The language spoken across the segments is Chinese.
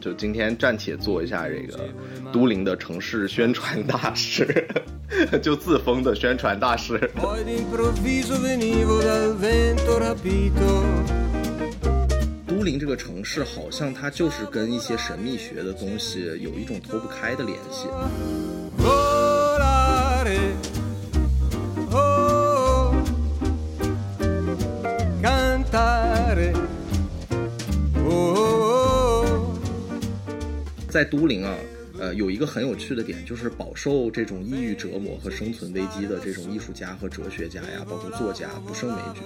就今天暂且做一下这个都灵的城市宣传大使 就自封的宣传大使。都灵这个城市好像它就是跟一些神秘学的东西有一种脱不开的联系。在都灵啊，呃，有一个很有趣的点，就是饱受这种抑郁折磨和生存危机的这种艺术家和哲学家呀，包括作家不胜枚举。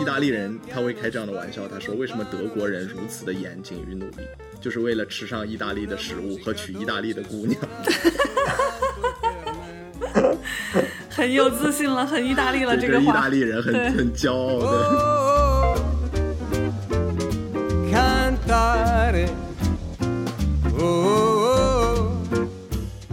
意大利人他会开这样的玩笑，他说为什么德国人如此的严谨与努力，就是为了吃上意大利的食物和娶意大利的姑娘。很有自信了，很意大利了，这个意大。利人很 很骄傲的。Oh. Oh,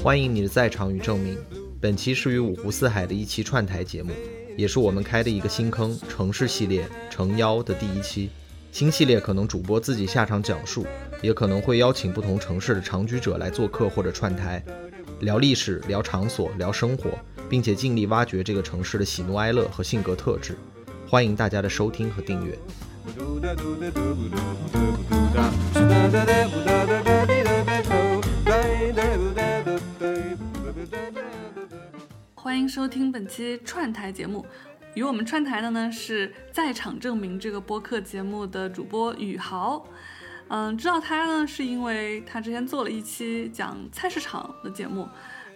欢迎你的在场与证明。本期是与五湖四海的一期串台节目，也是我们开的一个新坑——城市系列“城邀”的第一期。新系列可能主播自己下场讲述，也可能会邀请不同城市的长居者来做客或者串台，聊历史、聊场所、聊生活，并且尽力挖掘这个城市的喜怒哀乐和性格特质。欢迎大家的收听和订阅。Oh. 欢迎收听本期串台节目，与我们串台的呢是在场证明这个播客节目的主播宇豪。嗯，知道他呢是因为他之前做了一期讲菜市场的节目，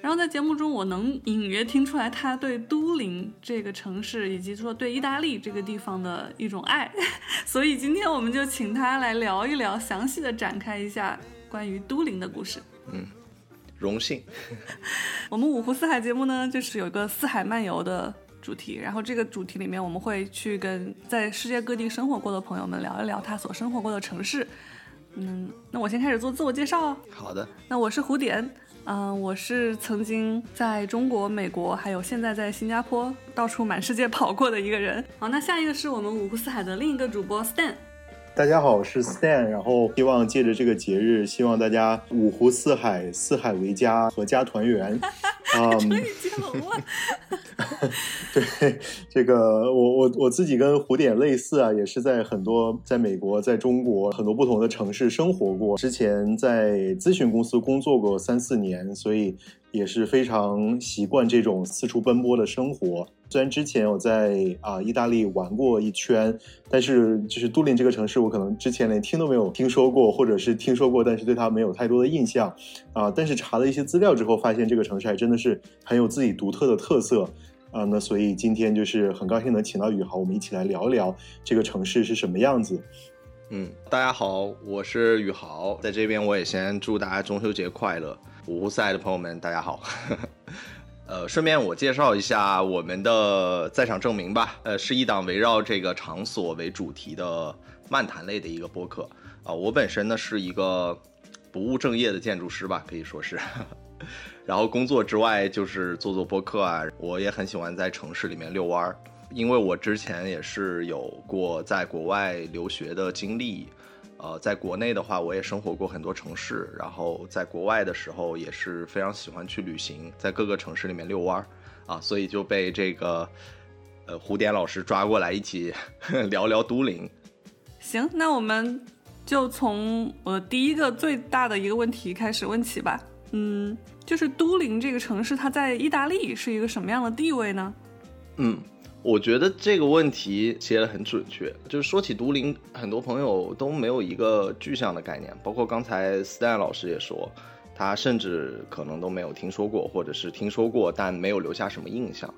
然后在节目中我能隐约听出来他对都灵这个城市以及说对意大利这个地方的一种爱，所以今天我们就请他来聊一聊，详细的展开一下关于都灵的故事。嗯荣幸，我们五湖四海节目呢，就是有一个四海漫游的主题，然后这个主题里面我们会去跟在世界各地生活过的朋友们聊一聊他所生活过的城市。嗯，那我先开始做自我介绍。好的，那我是胡点，嗯、我是曾经在中国、美国，还有现在在新加坡到处满世界跑过的一个人。好，那下一个是我们五湖四海的另一个主播 Stan。大家好，我是 Stan，然后希望借着这个节日，希望大家五湖四海，四海为家，阖家团圆。嗯，终于接龙了，对，这个我我我自己跟胡点类似啊，也是在很多在美国、在中国很多不同的城市生活过。之前在咨询公司工作过三四年，所以也是非常习惯这种四处奔波的生活。虽然之前我在啊、意大利玩过一圈，但是就是都灵这个城市，我可能之前连听都没有听说过，或者是听说过，但是对它没有太多的印象啊。但是查了一些资料之后，发现这个城市还真的是很有自己独特的特色。啊，那所以今天就是很高兴能请到宇豪，我们一起来聊一聊这个城市是什么样子。嗯，大家好，我是宇豪，在这边我也先祝大家中秋节快乐。五湖四海的朋友们，大家好。呃，顺便我介绍一下我们的在场证明吧。呃，是一档围绕这个场所为主题的漫谈类的一个播客。啊、我本身呢是一个不务正业的建筑师吧，可以说是。然后工作之外就是做做播客啊，我也很喜欢在城市里面遛弯儿，因为我之前也是有过在国外留学的经历，呃，在国内的话我也生活过很多城市，然后在国外的时候也是非常喜欢去旅行，在各个城市里面遛弯儿啊，所以就被这个呃胡典老师抓过来一起 聊聊都灵。行，那我们就从我第一个最大的一个问题开始问起吧。嗯，就是都灵这个城市，它在意大利是一个什么样的地位呢？嗯，我觉得这个问题写的很准确。就是说起都灵，很多朋友都没有一个具象的概念，包括刚才 Stan 老师也说，他甚至可能都没有听说过，或者是听说过但没有留下什么印象。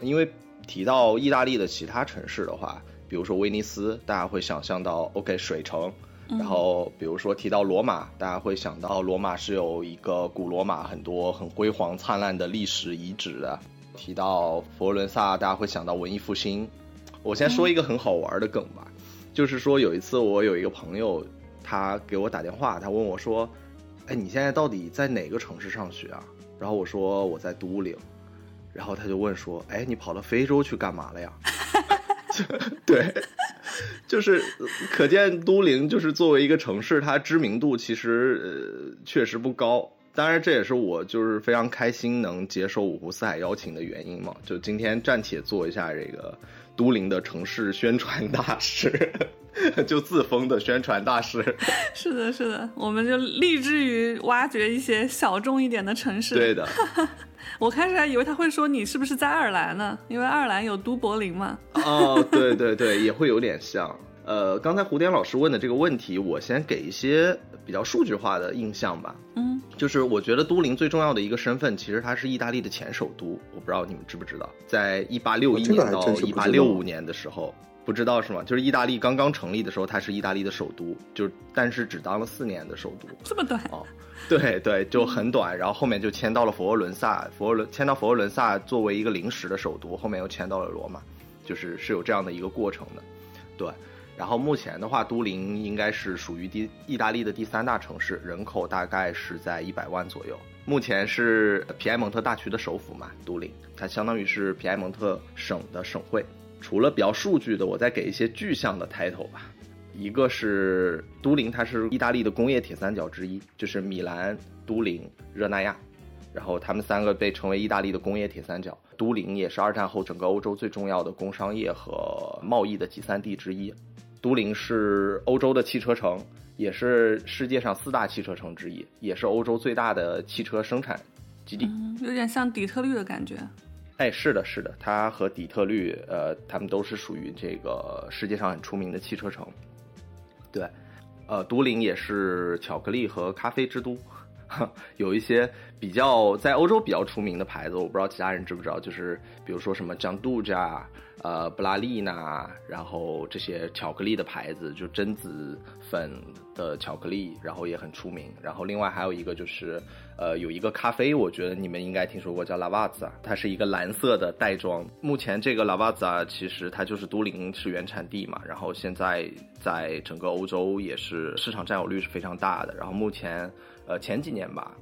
因为提到意大利的其他城市的话，比如说威尼斯，大家会想象到 OK 水城。然后，比如说提到罗马，大家会想到罗马是有一个古罗马很多很辉煌灿烂的历史遗址的。提到佛罗伦萨，大家会想到文艺复兴。我先说一个很好玩的梗吧，就是说有一次我有一个朋友，他给我打电话，他问我说：“哎，你现在到底在哪个城市上学啊？”然后我说我在都灵。然后他就问说：“哎，你跑到非洲去干嘛了呀？” 对，就是可见都灵就是作为一个城市，它知名度其实呃确实不高。当然，这也是我就是非常开心能接受五湖四海邀请的原因嘛。就今天暂且做一下这个都灵的城市宣传大使，就自封的宣传大使。是的，是的，我们就立志于挖掘一些小众一点的城市。对的。我开始还以为他会说你是不是在爱尔兰呢？因为爱尔兰有都柏林嘛。哦，对对对，也会有点像。呃，刚才胡典老师问的这个问题，我先给一些比较数据化的印象吧。嗯，就是我觉得都灵最重要的一个身份，其实它是意大利的前首都。我不知道你们知不知道，在一八六一年到一八六五年的时候，不知道是吗？就是意大利刚刚成立的时候，它是意大利的首都，就但是只当了四年的首都。这么短？哦，对对，就很短。然后后面就迁到了佛罗伦萨，佛罗伦迁到佛罗伦萨作为一个临时的首都，后面又迁到了罗马，就是是有这样的一个过程的，对。然后目前的话，都灵应该是属于第意大利的第三大城市，人口大概是在一百万左右。目前是皮埃蒙特大区的首府嘛，都灵，它相当于是皮埃蒙特省的省会。除了比较数据的，我再给一些具象的 title 吧。一个是都灵，它是意大利的工业铁三角之一，就是米兰、都灵、热那亚，然后他们三个被称为意大利的工业铁三角。都灵也是二战后整个欧洲最重要的工商业和贸易的集散地之一。都灵是欧洲的汽车城，也是世界上四大汽车城之一，也是欧洲最大的汽车生产基地。有点像底特律的感觉。哎，是的，是的，它和底特律，呃，他们都是属于这个世界上很出名的汽车城。对，呃，都灵也是巧克力和咖啡之都，有一些比较在欧洲比较出名的牌子，我不知道其他人知不知道，就是比如说什么江杜家。呃，布拉利娜，然后这些巧克力的牌子，就榛子粉的巧克力，然后也很出名。然后另外还有一个就是，呃，有一个咖啡，我觉得你们应该听说过，叫拉瓦兹，它是一个蓝色的袋装。目前这个拉瓦兹其实它就是都灵是原产地嘛，然后现在在整个欧洲也是市场占有率是非常大的。然后目前，呃，前几年吧，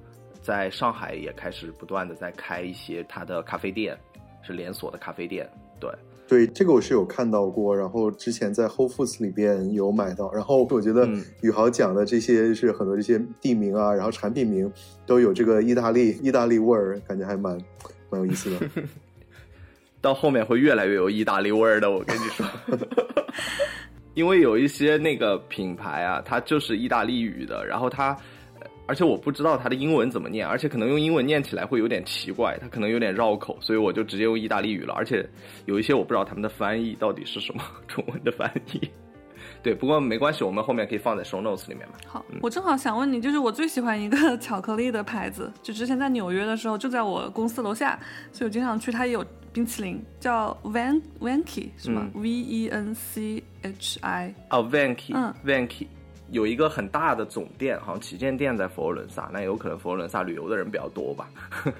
在上海也开始不断的在开一些它的咖啡店，是连锁的咖啡店，对。对这个我是有看到过，然后之前在 Whole Foods 里边有买到，然后我觉得宇豪讲的这些是很多这些地名啊，然后产品名都有这个意大利意大利味儿，感觉还蛮蛮有意思的。到后面会越来越有意大利味儿的，我跟你说，因为有一些那个品牌啊，它就是意大利语的，然后它。而且我不知道它的英文怎么念，而且可能用英文念起来会有点奇怪，它可能有点绕口，所以我就直接用意大利语了。而且有一些我不知道他们的翻译到底是什么中文的翻译。对，不过没关系，我们后面可以放在 show notes 里面嘛。好，我正好想问你，就是我最喜欢一个巧克力的牌子，就之前在纽约的时候就在我公司楼下，所以我经常去，它也有冰淇淋，叫 Van Vanky 是吗？V E N C H I。哦，Vanky，嗯，Vanky。有一个很大的总店，好像旗舰店在佛罗伦萨，那有可能佛罗伦萨旅游的人比较多吧。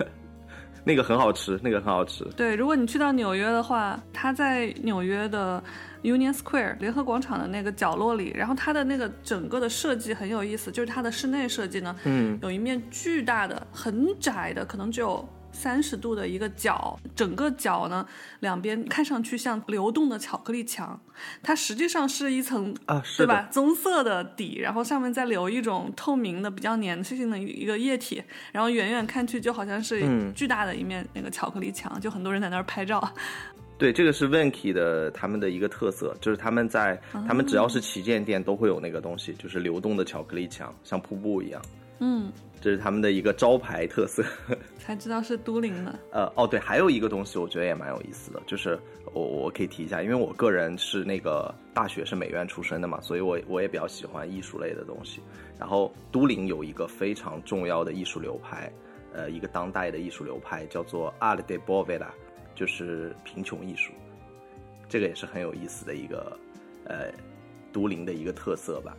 那个很好吃，那个很好吃。对，如果你去到纽约的话，它在纽约的 Union Square 联合广场的那个角落里，然后它的那个整个的设计很有意思，就是它的室内设计呢，嗯，有一面巨大的、很窄的，可能只有。三十度的一个角，整个角呢两边看上去像流动的巧克力墙，它实际上是一层啊，对吧？棕色的底，然后上面再留一种透明的、比较粘性的一个液体，然后远远看去就好像是巨大的一面那个巧克力墙，就很多人在那儿拍照。对，这个是 Vanky 的他们的一个特色，就是他们在他们只要是旗舰店都会有那个东西，就是流动的巧克力墙，像瀑布一样。嗯。这是他们的一个招牌特色，才知道是都灵的。呃，哦，对，还有一个东西，我觉得也蛮有意思的，就是我我可以提一下，因为我个人是那个大学是美院出身的嘛，所以我我也比较喜欢艺术类的东西。然后都灵有一个非常重要的艺术流派，呃，一个当代的艺术流派叫做 Art de Boveda，就是贫穷艺术。这个也是很有意思的一个呃都灵的一个特色吧。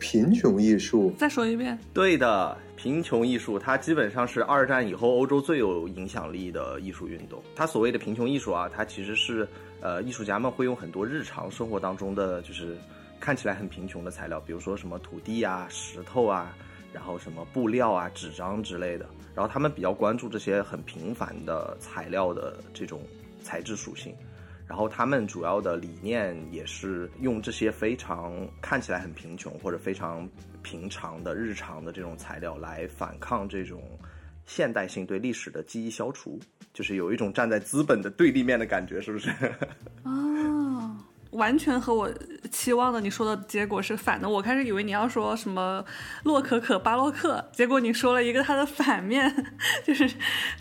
贫穷艺术，再说一遍。对的，贫穷艺术，它基本上是二战以后欧洲最有影响力的艺术运动。它所谓的贫穷艺术啊，它其实是，呃，艺术家们会用很多日常生活当中的，就是看起来很贫穷的材料，比如说什么土地啊、石头啊，然后什么布料啊、纸张之类的。然后他们比较关注这些很平凡的材料的这种材质属性。然后他们主要的理念也是用这些非常看起来很贫穷或者非常平常的日常的这种材料来反抗这种现代性对历史的记忆消除，就是有一种站在资本的对立面的感觉，是不是？哦，完全和我期望的你说的结果是反的。我开始以为你要说什么洛可可、巴洛克，结果你说了一个它的反面，就是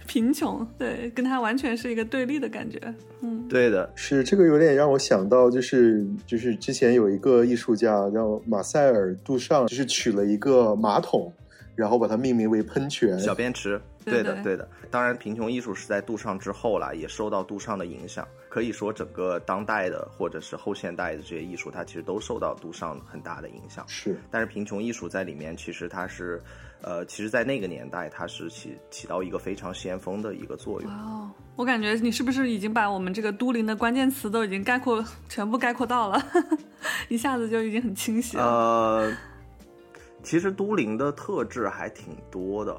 贫穷，对，跟它完全是一个对立的感觉。嗯，对的，是这个有点让我想到，就是就是之前有一个艺术家叫马塞尔·杜尚，就是取了一个马桶，然后把它命名为喷泉。小便池，对对的，对的。当然，贫穷艺术是在杜尚之后啦，也受到杜尚的影响。可以说，整个当代的或者是后现代的这些艺术，它其实都受到杜尚很大的影响。是，但是贫穷艺术在里面，其实它是，呃，其实，在那个年代，它是起起到一个非常先锋的一个作用。哦，我感觉你是不是已经把我们这个都灵的关键词都已经概括全部概括到了，一下子就已经很清晰了。呃，其实都灵的特质还挺多的，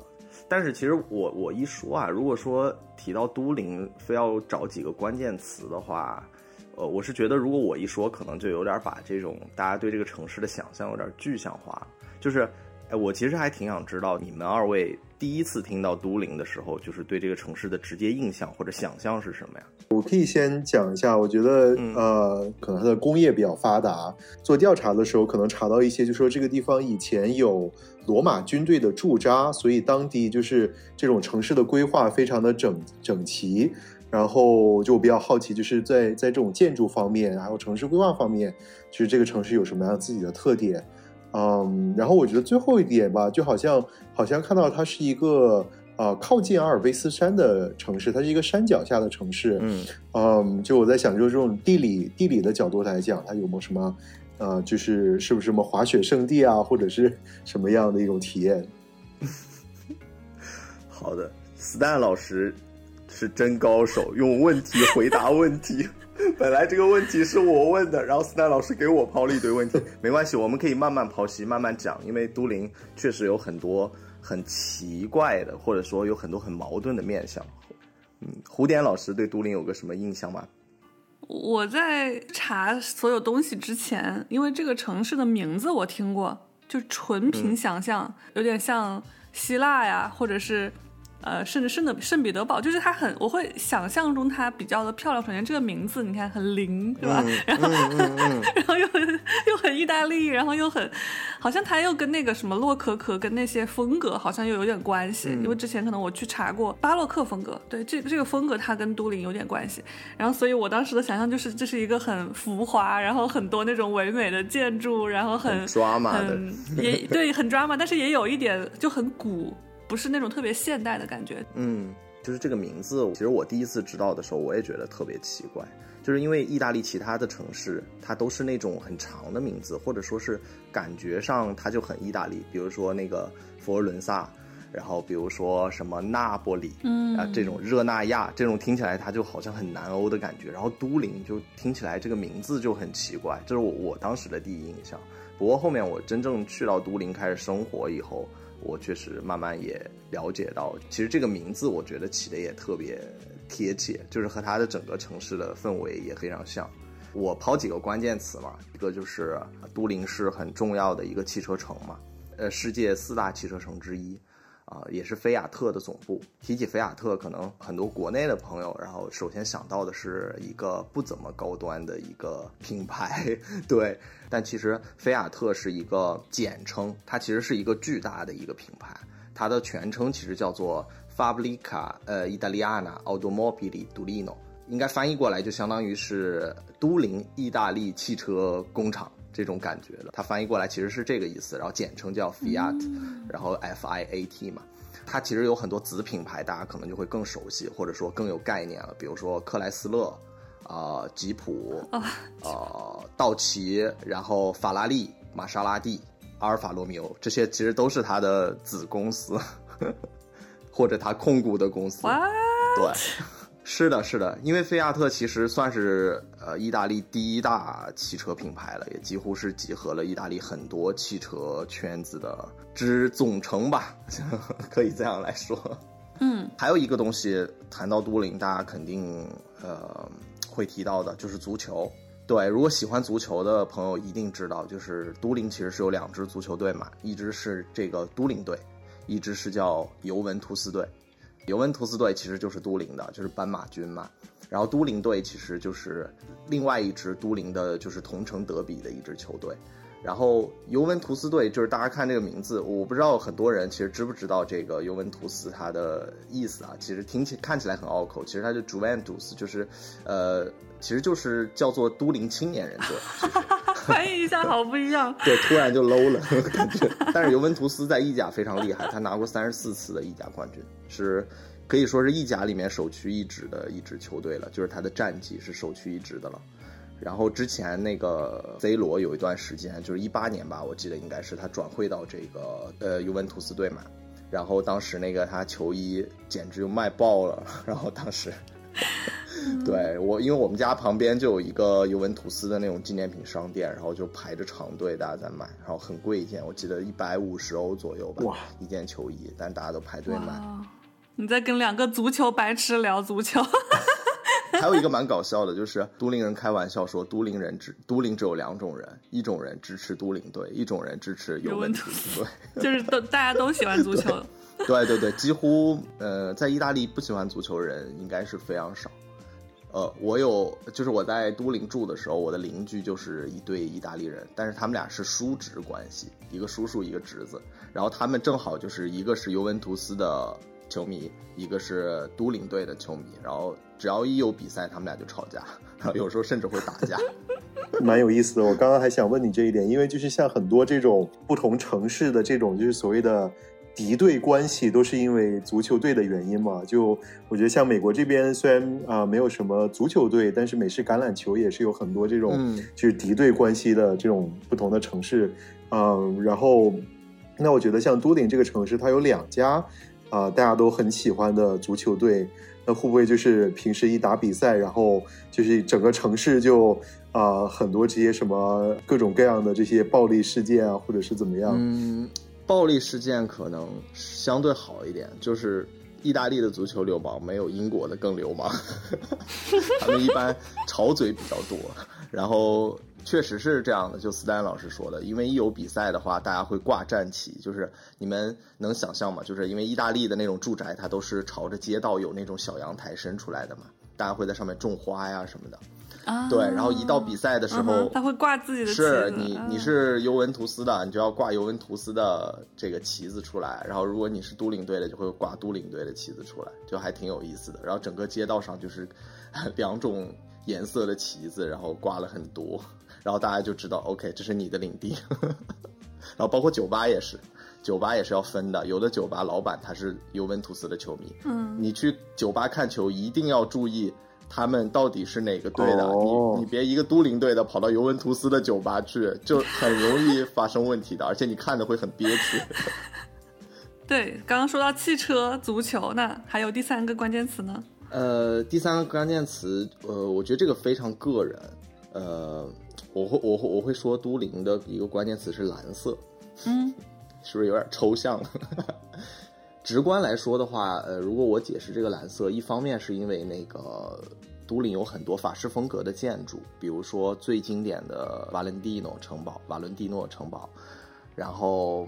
但是其实我我一说啊，如果说提到都灵，非要找几个关键词的话，呃，我是觉得如果我一说，可能就有点把这种大家对这个城市的想象有点具象化，就是，哎，我其实还挺想知道你们二位第一次听到都灵的时候，就是对这个城市的直接印象或者想象是什么呀？我可以先讲一下，我觉得、嗯呃，可能它的工业比较发达，做调查的时候可能查到一些，就说这个地方以前有罗马军队的驻扎，所以当地就是这种城市的规划非常的整整齐。然后就比较好奇，就是在在这种建筑方面，还有城市规划方面，就是这个城市有什么样自己的特点？嗯，然后我觉得最后一点吧，就好像好像看到它是一个呃靠近阿尔卑斯山的城市，它是一个山脚下的城市。嗯嗯，就我在想，就是这种地理地理的角度来讲，它有没有什么呃，就是是不是什么滑雪圣地啊，或者是什么样的一种体验？好的，Stan 老师是真高手，用问题回答问题。本来这个问题是我问的，然后 Stan 老师给我抛了一堆问题，没关系，我们可以慢慢剖析，慢慢讲。因为都灵确实有很多很奇怪的，或者说有很多很矛盾的面相。嗯，胡典老师对都灵有个什么印象吗？我在查所有东西之前，因为这个城市的名字我听过，就纯凭想象，有点像希腊呀，或者是呃，甚至圣的圣彼得堡，就是它很，我会想象中它比较的漂亮。首先这个名字你看很灵，是吧？然后、然后又很又很意大利，然后又很，好像它又跟那个什么洛可可跟那些风格好像又有点关系。因为之前可能我去查过巴洛克风格，对这这个风格它跟都灵有点关系。然后所以我当时的想象就是这是一个很浮华，然后很多那种唯美的建筑，然后很很 drama 的很也对很 drama，但是也有一点就很古。不是那种特别现代的感觉，嗯，就是这个名字，其实我第一次知道的时候，我也觉得特别奇怪，就是因为意大利其他的城市，它都是那种很长的名字，或者说是感觉上它就很意大利，比如说那个佛罗伦萨，然后比如说什么那不里，嗯啊这种热那亚，这种听起来它就好像很南欧的感觉，然后都灵就听起来这个名字就很奇怪，这是我我当时的第一印象。不过后面我真正去到都灵开始生活以后。我确实慢慢也了解到，其实这个名字我觉得起的也特别贴切，就是和它的整个城市的氛围也非常像。我抛几个关键词嘛，一个就是都灵是很重要的一个汽车城嘛，呃，世界四大汽车城之一，啊、也是菲亚特的总部。提起菲亚特，可能很多国内的朋友，然后首先想到的是一个不怎么高端的一个品牌，对。但其实菲亚特是一个简称，它其实是一个巨大的一个品牌，它的全称其实叫做 Fabbrica 呃 Italiana Automobili Torino，应该翻译过来就相当于是都灵意大利汽车工厂这种感觉的。它翻译过来其实是这个意思，然后简称叫 Fiat，、然后 F I A T 嘛。它其实有很多子品牌，大家可能就会更熟悉，或者说更有概念了，比如说克莱斯勒。啊、呃，吉普，啊，呃，道奇，然后法拉利、玛莎拉蒂、阿尔法罗密欧，这些其实都是它的子公司，呵 呵或者它控股的公司。哇，对，是的，是的，因为菲亚特其实算是呃意大利第一大汽车品牌了，也几乎是集合了意大利很多汽车圈子的之总成吧，可以这样来说。嗯，还有一个东西，谈到都灵，大家肯定呃会提到的，就是足球。对，如果喜欢足球的朋友一定知道，就是都灵其实是有两支足球队嘛，一支是这个都灵队，一支是叫尤文图斯队。尤文图斯队其实就是都灵的，就是斑马军嘛。然后都灵队其实就是另外一支都灵的，就是同城德比的一支球队。然后尤文图斯队就是大家看这个名字，我不知道很多人其实知不知道这个尤文图斯它的意思啊。其实听起看起来很拗口，其实它就 Juventus，就是呃，其实就是叫做都灵青年人队。翻译一下好不一样。对，突然就 low 了感觉。但是尤文图斯在意甲非常厉害，他拿过三十四次的意甲冠军，是可以说是意甲里面首屈一指的一支球队了，就是他的战绩是首屈一指的了。然后之前那个 C 罗有一段时间，就是一八年吧，我记得应该是他转会到这个呃尤文图斯队嘛。然后当时那个他球衣简直就卖爆了。然后当时，对我，因为我们家旁边就有一个尤文图斯的那种纪念品商店，然后就排着长队，大家在买，然后很贵一件，我记得一百五十欧左右吧，哇，一件球衣，但大家都排队买。你在跟两个足球白痴聊足球。还有一个蛮搞笑的，就是都灵人开玩笑说，都灵人只都灵只有两种人，一种人支持都灵队，一种人支持尤文图斯队，就是都大家都喜欢足球。对对对，几乎呃，在意大利不喜欢足球人应该是非常少。呃，我有就是我在都灵住的时候，我的邻居就是一对意大利人，但是他们俩是叔侄关系，一个叔叔一个侄子，然后他们正好就是一个是尤文图斯的。球迷，一个是都灵队的球迷，然后只要一有比赛，他们俩就吵架，然 后有时候甚至会打架，蛮有意思的。我刚刚还想问你这一点，因为就是像很多这种不同城市的这种就是所谓的敌对关系，都是因为足球队的原因嘛。就我觉得像美国这边虽然啊没有什么足球队，但是美式橄榄球也是有很多这种就是敌对关系的这种不同的城市，嗯，然后那我觉得像都灵这个城市，它有两家。啊，大家都很喜欢的足球队，那会不会就是平时一打比赛，然后就是整个城市就啊很多这些什么各种各样的这些暴力事件啊，或者是怎么样？嗯，暴力事件可能相对好一点，就是意大利的足球流氓没有英国的更流氓，他们一般吵嘴比较多，然后。确实是这样的，就斯丹老师说的，因为一有比赛的话，大家会挂战旗，就是你们能想象吗？就是因为意大利的那种住宅，它都是朝着街道有那种小阳台伸出来的嘛，大家会在上面种花呀什么的。啊，对，然后一到比赛的时候，他会挂自己的。是你你是尤文图斯的，你就要挂尤文图斯的这个旗子出来，然后如果你是都灵队的，就会挂都灵队的旗子出来，就还挺有意思的。然后整个街道上就是 两种颜色的旗子，然后挂了很多。然后大家就知道，OK，这是你的领地。然后包括酒吧也是，酒吧也是要分的。有的酒吧老板他是尤文图斯的球迷，嗯，你去酒吧看球一定要注意他们到底是哪个队的。你你别一个都灵队的跑到尤文图斯的酒吧去，就很容易发生问题的，而且你看的会很憋屈。对，刚刚说到汽车、足球，那还有第三个关键词呢？呃，第三个关键词，呃，我觉得这个非常个人，呃。我会我会我会说都灵的一个关键词是蓝色，嗯，是不是有点抽象了？直观来说的话，呃，如果我解释这个蓝色，一方面是因为那个都灵有很多法式风格的建筑，比如说最经典的瓦伦蒂诺城堡、瓦伦蒂诺城堡，然后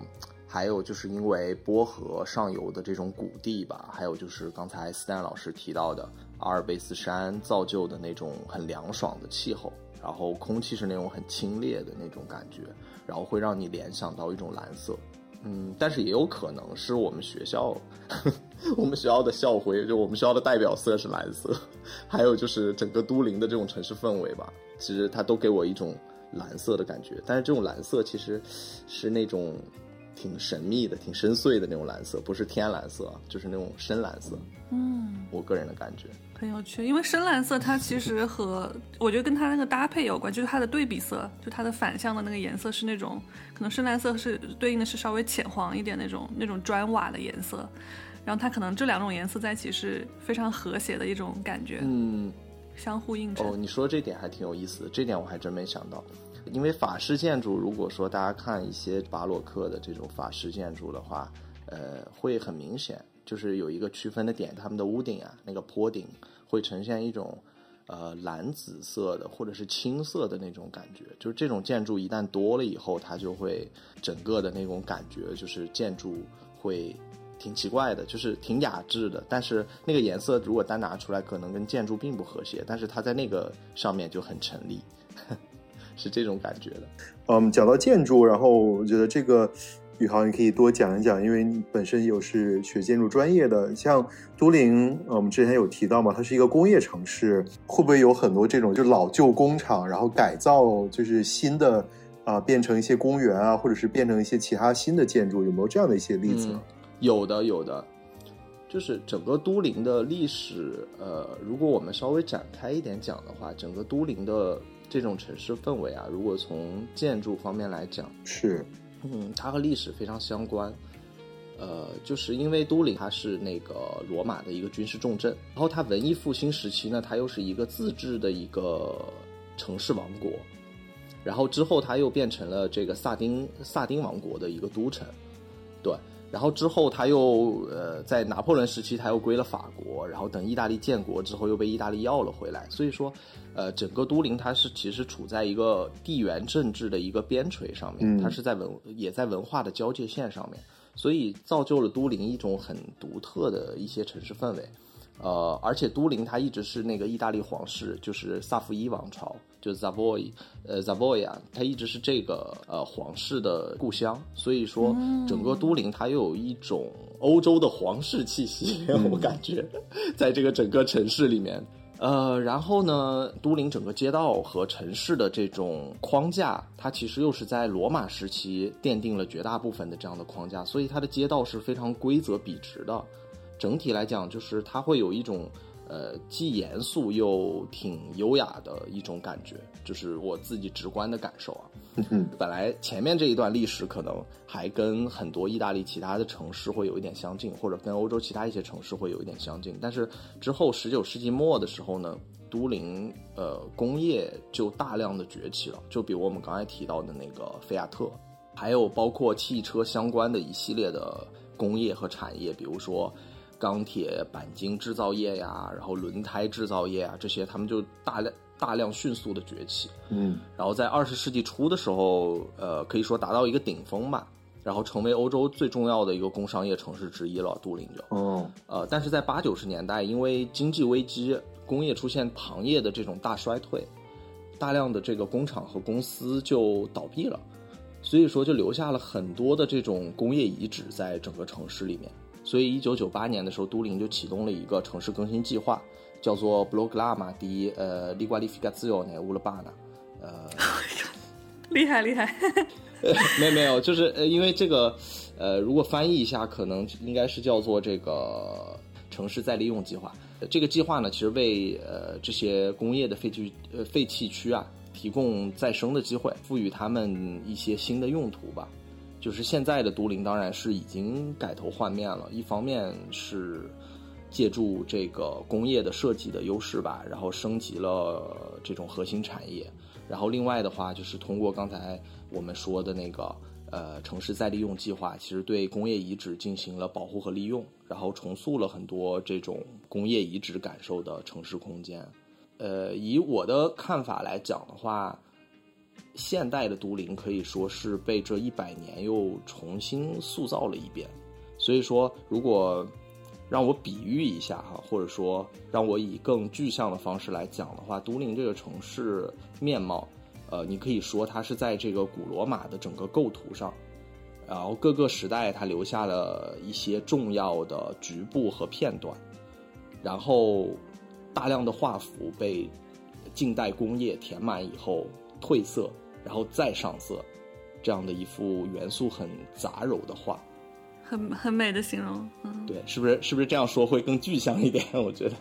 还有就是因为波河上游的这种谷地吧，还有就是刚才斯坦老师提到的阿尔卑斯山造就的那种很凉爽的气候。然后空气是那种很清冽的那种感觉，然后会让你联想到一种蓝色，嗯，但是也有可能是我们学校，我们学校的校徽，就我们学校的代表色是蓝色，还有就是整个都灵的这种城市氛围吧，其实它都给我一种蓝色的感觉，但是这种蓝色其实是那种挺神秘的、挺深邃的那种蓝色，不是天蓝色，就是那种深蓝色，嗯，我个人的感觉。很有趣，因为深蓝色它其实和我觉得跟它那个搭配有关，就是它的对比色，就它的反向的那个颜色是那种，可能深蓝色是对应的是稍微浅黄一点那种那种砖瓦的颜色，然后它可能这两种颜色在一起是非常和谐的一种感觉，嗯，相互映衬。哦，你说这点还挺有意思的，这点我还真没想到。因为法式建筑，如果说大家看一些巴洛克的这种法式建筑的话，呃，会很明显，就是有一个区分的点，他们的屋顶啊，那个坡顶会呈现一种呃蓝紫色的或者是青色的那种感觉。就是这种建筑一旦多了以后，它就会整个的那种感觉，就是建筑会挺奇怪的，就是挺雅致的。但是那个颜色如果单拿出来，可能跟建筑并不和谐，但是它在那个上面就很成立。是这种感觉的。嗯，讲到建筑，然后我觉得这个宇航你可以多讲一讲，因为你本身又是学建筑专业的。像都灵，我们之前有提到嘛，它是一个工业城市，会不会有很多这种就老旧工厂，然后改造就是新的啊，变成一些公园啊，或者是变成一些其他新的建筑，有没有这样的一些例子？有的，有的。就是整个都灵的历史，呃，如果我们稍微展开一点讲的话，整个都灵的。这种城市氛围啊，如果从建筑方面来讲，是，嗯，它和历史非常相关。呃，就是因为都灵它是那个罗马的一个军事重镇，然后它文艺复兴时期呢，它又是一个自治的一个城市王国，然后之后它又变成了这个萨丁萨丁王国的一个都城，对。然后之后，他又呃，在拿破仑时期，他又归了法国。然后等意大利建国之后，又被意大利要了回来。所以说，呃，整个都灵它是其实处在一个地缘政治的一个边陲上面，它是在文也在文化的交界线上面，所以造就了都灵一种很独特的一些城市氛围。呃，而且都灵它一直是那个意大利皇室，就是萨伏伊王朝，就是 Savoy，呃 Savoya，，它一直是这个呃皇室的故乡，所以说整个都灵它又有一种欧洲的皇室气息，我感觉在这个整个城市里面。呃，然后呢，都灵整个街道和城市的这种框架，它其实又是在罗马时期奠定了绝大部分的这样的框架，所以它的街道是非常规则笔直的。整体来讲，就是它会有一种，呃，既严肃又挺优雅的一种感觉，就是我自己直观的感受啊。本来前面这一段历史可能还跟很多意大利其他的城市会有一点相近，或者跟欧洲其他一些城市会有一点相近，但是之后十九世纪末的时候呢，都灵呃工业就大量的崛起了，就比如我们刚才提到的那个菲亚特，还有包括汽车相关的一系列的工业和产业，比如说。钢铁、钣金制造业呀，然后轮胎制造业啊，这些他们就大量大量迅速的崛起。嗯，然后在二十世纪初的时候，呃，可以说达到一个顶峰吧，然后成为欧洲最重要的一个工商业城市之一了。都灵就，哦，呃，但是在八九十年代，因为经济危机，工业出现行业的这种大衰退，大量的这个工厂和公司就倒闭了，所以说就留下了很多的这种工业遗址在整个城市里面。所以，一九九八年的时候，都灵就启动了一个城市更新计划，叫做 “Blogama di 呃 Liqualificazione Urbana”。呃，厉害厉害。没有没有，就是呃，因为这个，呃，如果翻译一下，可能应该是叫做这个城市再利用计划。这个计划呢，其实为呃这些工业的废弃呃废弃区啊，提供再生的机会，赋予他们一些新的用途吧。就是现在的都灵当然是已经改头换面了，一方面是借助这个工业的设计的优势吧，然后升级了这种核心产业，然后另外的话就是通过刚才我们说的那个呃城市再利用计划，其实对工业遗址进行了保护和利用，然后重塑了很多这种工业遗址感受的城市空间。呃，以我的看法来讲的话。现代的都灵可以说是被这一百年又重新塑造了一遍，所以说，如果让我比喻一下哈，或者说让我以更具象的方式来讲的话，都灵这个城市面貌，呃，你可以说它是在这个古罗马的整个构图上，然后各个时代它留下了一些重要的局部和片段，然后大量的画幅被近代工业填满以后褪色。然后再上色，这样的一幅元素很杂糅的画，很很美的形容。嗯，对，是不是是不是这样说会更具象一点？我觉得。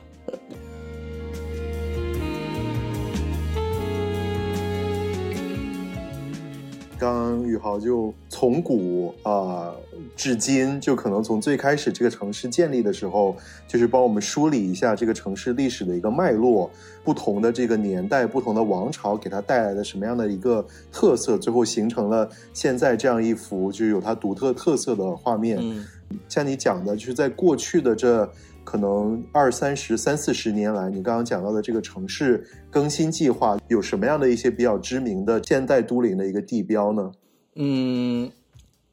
宇豪就从古啊、至今，就可能从最开始这个城市建立的时候，就是帮我们梳理一下这个城市历史的一个脉络，不同的这个年代、不同的王朝给它带来的什么样的一个特色，最后形成了现在这样一幅就是有它独特特色的画面。嗯像你讲的，就是在过去的这可能二三十、三四十年来，你刚刚讲到的这个城市更新计划，有什么样的一些比较知名的现代都灵的一个地标呢？嗯，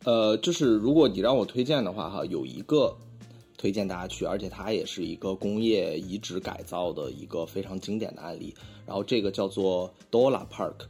呃，就是如果你让我推荐的话，哈，有一个推荐大家去，而且它也是一个工业遗址改造的一个非常经典的案例。然后这个叫做 Dola Park，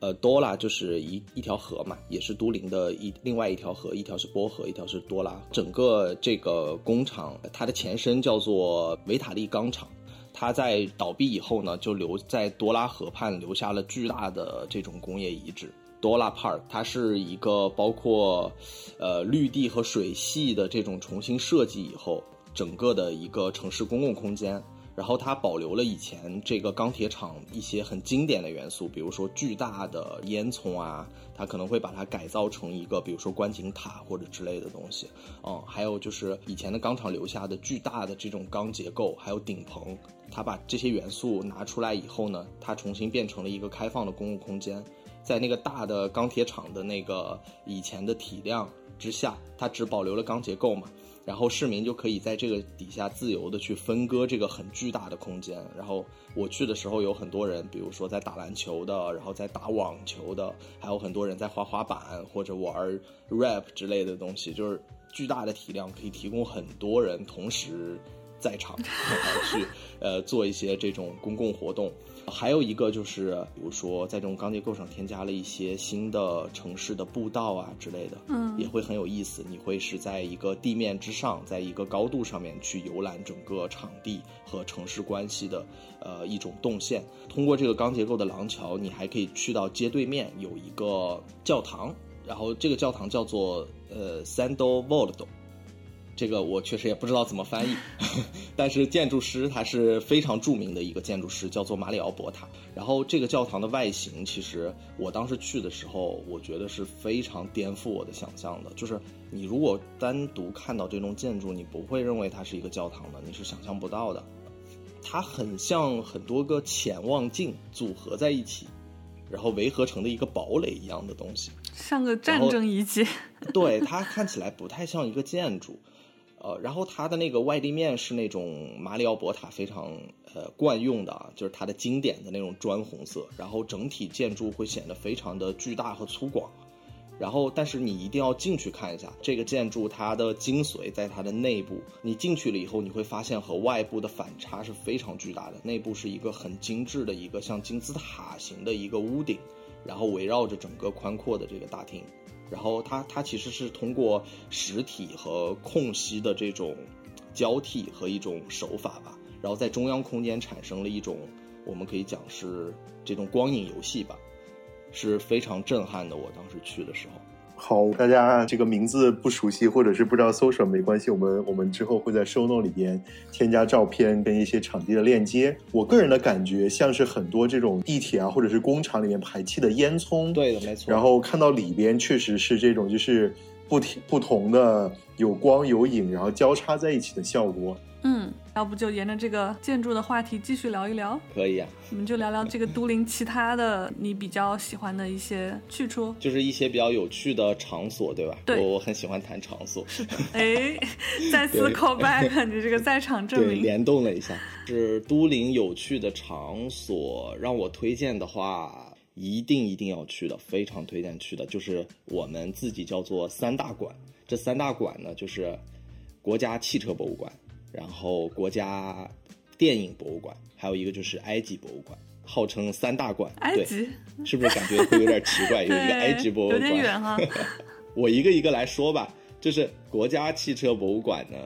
呃，Dola 就是一一条河嘛，也是都灵的一另外一条河，一条是波河，一条是多拉。整个这个工厂，它的前身叫做维塔利钢厂。它在倒闭以后呢，就留在多拉河畔留下了巨大的这种工业遗址。多拉 Park，它是一个包括呃绿地和水系的这种重新设计以后，整个的一个城市公共空间。然后它保留了以前这个钢铁厂一些很经典的元素，比如说巨大的烟囱啊，它可能会把它改造成一个，比如说观景塔或者之类的东西。嗯，还有就是以前的钢厂留下的巨大的这种钢结构，还有顶棚，它把这些元素拿出来以后呢，它重新变成了一个开放的公共空间。在那个大的钢铁厂的那个以前的体量之下，它只保留了钢结构嘛。然后市民就可以在这个底下自由的去分割这个很巨大的空间。然后我去的时候，有很多人，比如说在打篮球的，然后在打网球的，还有很多人在滑滑板或者玩 rap 之类的东西。就是巨大的体量可以提供很多人同时在场 然后去呃做一些这种公共活动。还有一个就是，比如说在这种钢结构上添加了一些新的城市的步道啊之类的，嗯也会很有意思。你会是在一个地面之上，在一个高度上面去游览整个场地和城市关系的呃一种动线。通过这个钢结构的廊桥，你还可以去到街对面有一个教堂，然后这个教堂叫做呃 Sando Voldo。这个我确实也不知道怎么翻译，但是建筑师他是非常著名的一个建筑师，叫做马里奥博塔。然后这个教堂的外形，其实我当时去的时候，我觉得是非常颠覆我的想象的。就是你如果单独看到这栋建筑，你不会认为它是一个教堂的，你是想象不到的。它很像很多个潜望镜组合在一起，然后围合成的一个堡垒一样的东西。像个战争遗迹。对，它看起来不太像一个建筑。呃，然后它的那个外立面是那种马里奥博塔非常呃惯用的啊，就是它的经典的那种砖红色，然后整体建筑会显得非常的巨大和粗犷。然后，但是你一定要进去看一下这个建筑，它的精髓在它的内部。你进去了以后，你会发现和外部的反差是非常巨大的。内部是一个很精致的一个像金字塔形的一个屋顶，然后围绕着整个宽阔的这个大厅。然后它它其实是通过实体和空隙的这种交替和一种手法吧，然后在中央空间产生了一种我们可以讲是这种光影游戏吧，是非常震撼的。我当时去的时候，好，大家这个名字不熟悉或者是不知道搜什么没关系，我们我们之后会在 show note 里边添加照片跟一些场地的链接。我个人的感觉像是很多这种地铁啊或者是工厂里面排气的烟囱，对的，没错。然后看到里边确实是这种就是不停不同的有光有影，然后交叉在一起的效果。嗯，要不就沿着这个建筑的话题继续聊一聊，可以啊，我们就聊聊这个都灵其他的你比较喜欢的一些去处。就是一些比较有趣的场所，对吧？对我我很喜欢谈场所。哎，再次 call back 你这个在场证对，明。联动了一下，是都灵有趣的场所，让我推荐的话，一定一定要去的，非常推荐去的，就是我们自己叫做三大馆。这三大馆呢，就是国家汽车博物馆，然后国家电影博物馆，还有一个就是埃及博物馆，号称三大馆。对，埃及，是不是感觉会有点奇怪？有一个埃及博物有馆，点远哈。我一个一个来说吧，就是国家汽车博物馆呢，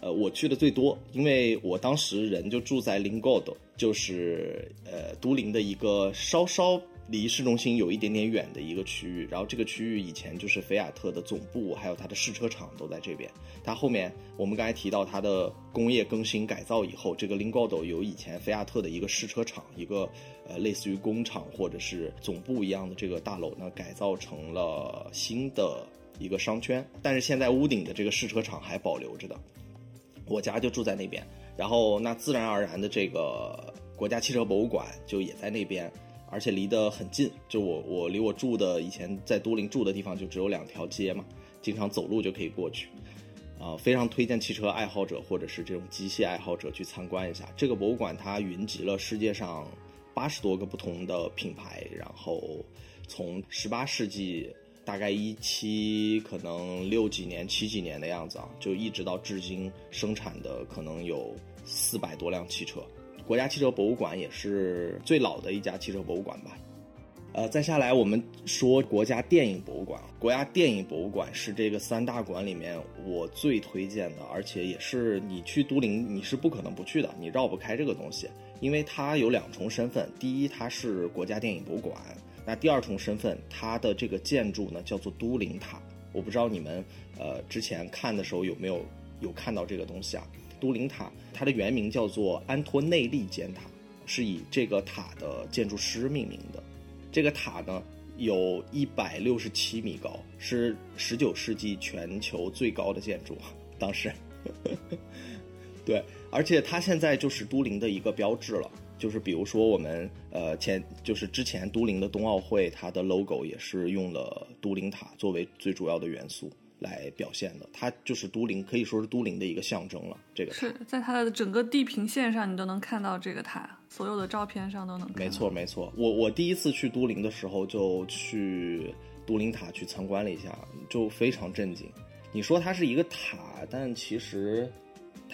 呃，我去的最多，因为我当时人就住在林高斗，就是呃都灵的一个稍稍离市中心有一点点远的一个区域。然后这个区域以前就是菲亚特的总部，还有它的试车场都在这边。它后面我们刚才提到它的工业更新改造以后，这个 Lingotto 由以前菲亚特的一个试车场，一个呃类似于工厂或者是总部一样的这个大楼呢，改造成了新的一个商圈。但是现在屋顶的这个试车场还保留着的。我家就住在那边，然后那自然而然的这个国家汽车博物馆就也在那边，而且离得很近，就我我离我住的以前在都灵住的地方就只有两条街嘛，经常走路就可以过去，啊、非常推荐汽车爱好者或者是这种机械爱好者去参观一下。这个博物馆它云集了世界上八十多个不同的品牌，然后从十八世纪。大概一七可能六几年、七几年的样子啊，就一直到至今生产的可能有四百多辆汽车。国家汽车博物馆也是最老的一家汽车博物馆吧。呃，再下来我们说国家电影博物馆。国家电影博物馆是这个三大馆里面我最推荐的，而且也是你去都灵你是不可能不去的，你绕不开这个东西，因为它有两重身份。第一，它是国家电影博物馆。那第二重身份，它的这个建筑呢叫做都灵塔。我不知道你们呃之前看的时候有没有有看到这个东西啊？都灵塔它的原名叫做安托内利尖塔，是以这个塔的建筑师命名的。这个塔呢有一百六十七米高，是十九世纪全球最高的建筑，当时。对，而且它现在就是都灵的一个标志了。就是比如说我们呃前就是之前都灵的冬奥会，它的 logo 也是用了都灵塔作为最主要的元素来表现的，它就是都灵可以说是都灵的一个象征了。这个塔是在它的整个地平线上，你都能看到这个塔，所有的照片上都能看到。没错没错，我我第一次去都灵的时候就去都灵塔去参观了一下，就非常震惊。你说它是一个塔，但其实。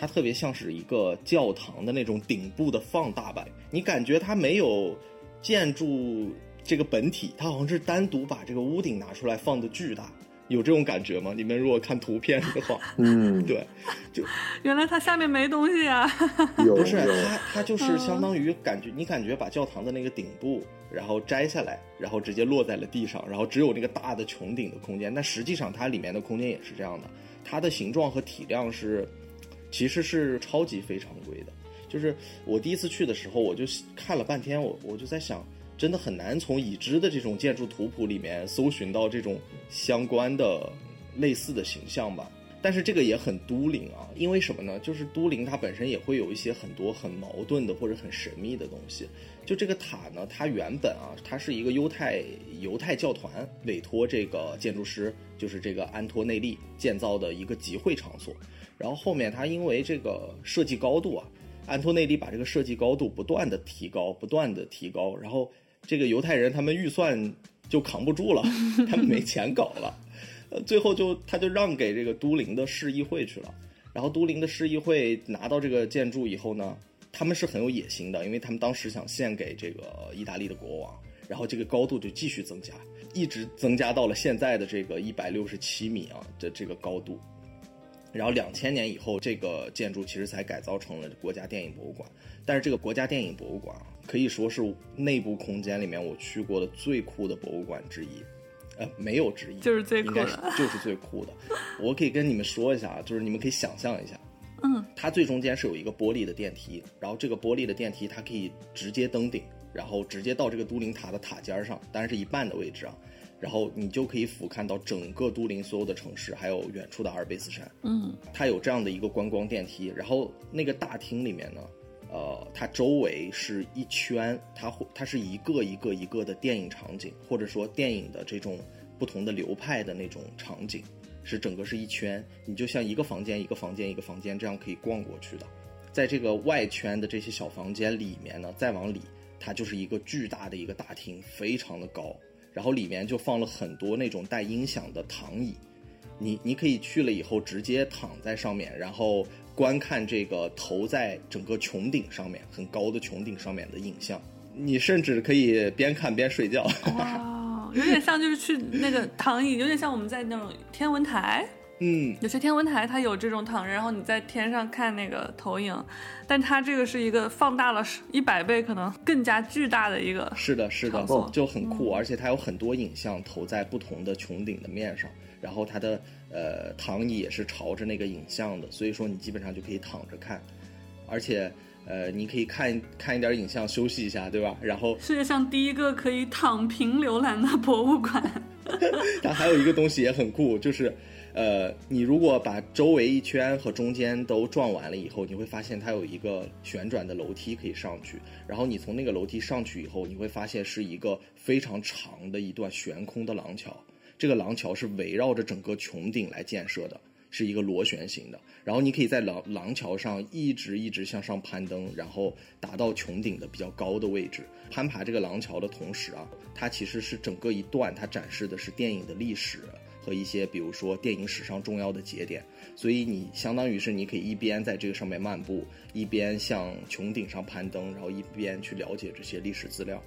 它特别像是一个教堂的那种顶部的放大版，你感觉它没有建筑这个本体，它好像是单独把这个屋顶拿出来放的巨大，有这种感觉吗？你们如果看图片的话，嗯，对，就原来它下面没东西啊，有不是它，它就是相当于感觉你感觉把教堂的那个顶部，然后摘下来，然后直接落在了地上，然后只有那个大的穹顶的空间，但实际上它里面的空间也是这样的，它的形状和体量是。其实是超级非常规的，就是我第一次去的时候，我就看了半天，我我就在想，真的很难从已知的这种建筑图谱里面搜寻到这种相关的类似的形象吧。但是这个也很都灵啊，因为什么呢？就是都灵它本身也会有一些很多很矛盾的或者很神秘的东西。就这个塔呢，它原本啊，它是一个犹太犹太教团委托这个建筑师，就是这个安托内利建造的一个集会场所。然后后面他因为这个设计高度啊，安托内利把这个设计高度不断的提高，不断的提高，然后这个犹太人他们预算就扛不住了，他们没钱搞了，呃，最后就他就让给这个都灵的市议会去了。然后都灵的市议会拿到这个建筑以后呢，他们是很有野心的，因为他们当时想献给这个意大利的国王，然后这个高度就继续增加，一直增加到了现在的这个一百六十七米啊的这个高度。然后两千年以后，这个建筑其实才改造成了国家电影博物馆。但是这个国家电影博物馆啊，可以说是内部空间里面我去过的最酷的博物馆之一，呃，没有之一，就是最酷应该是的。就是最酷的。我可以跟你们说一下啊，就是你们可以想象一下，嗯，它最中间是有一个玻璃的电梯，然后这个玻璃的电梯它可以直接登顶，然后直接到这个都灵塔的塔尖上，当然是一半的位置啊。然后你就可以俯瞰到整个都灵所有的城市，还有远处的阿尔卑斯山。嗯，它有这样的一个观光电梯，然后那个大厅里面呢，呃，它周围是一圈，它会它是一个一个一个的电影场景，或者说电影的这种不同的流派的那种场景，是整个是一圈，你就像一个房间一个房间一个房间这样可以逛过去的。在这个外圈的这些小房间里面呢，再往里，它就是一个巨大的一个大厅，非常的高，然后里面就放了很多那种带音响的躺椅，你你可以去了以后直接躺在上面，然后观看这个投在整个穹顶上面很高的穹顶上面的影像。你甚至可以边看边睡觉。哇，有点像就是去那个躺椅，有点像我们在那种天文台嗯，有些天文台它有这种躺着，然后你在天上看那个投影，但它这个是一个放大了一百倍，可能更加巨大的一个。是的，是的，就很酷，而且它有很多影像投在不同的穹顶的面上，然后它的呃躺椅也是朝着那个影像的，所以说你基本上就可以躺着看，而且呃你可以看看一点影像休息一下，对吧？然后世界上第一个可以躺平浏览的博物馆。它还有一个东西也很酷，就是，呃，你如果把周围一圈和中间都转完了以后，你会发现它有一个旋转的楼梯可以上去。然后你从那个楼梯上去以后，你会发现是一个非常长的一段悬空的廊桥。这个廊桥是围绕着整个穹顶来建设的，是一个螺旋形的。然后你可以在廊廊桥上一直一直向上攀登，然后达到穹顶的比较高的位置。攀爬这个廊桥的同时啊，它其实是整个一段，它展示的是电影的历史和一些比如说电影史上重要的节点。所以你相当于是你可以一边在这个上面漫步，一边向穹顶上攀登，然后一边去了解这些历史资料。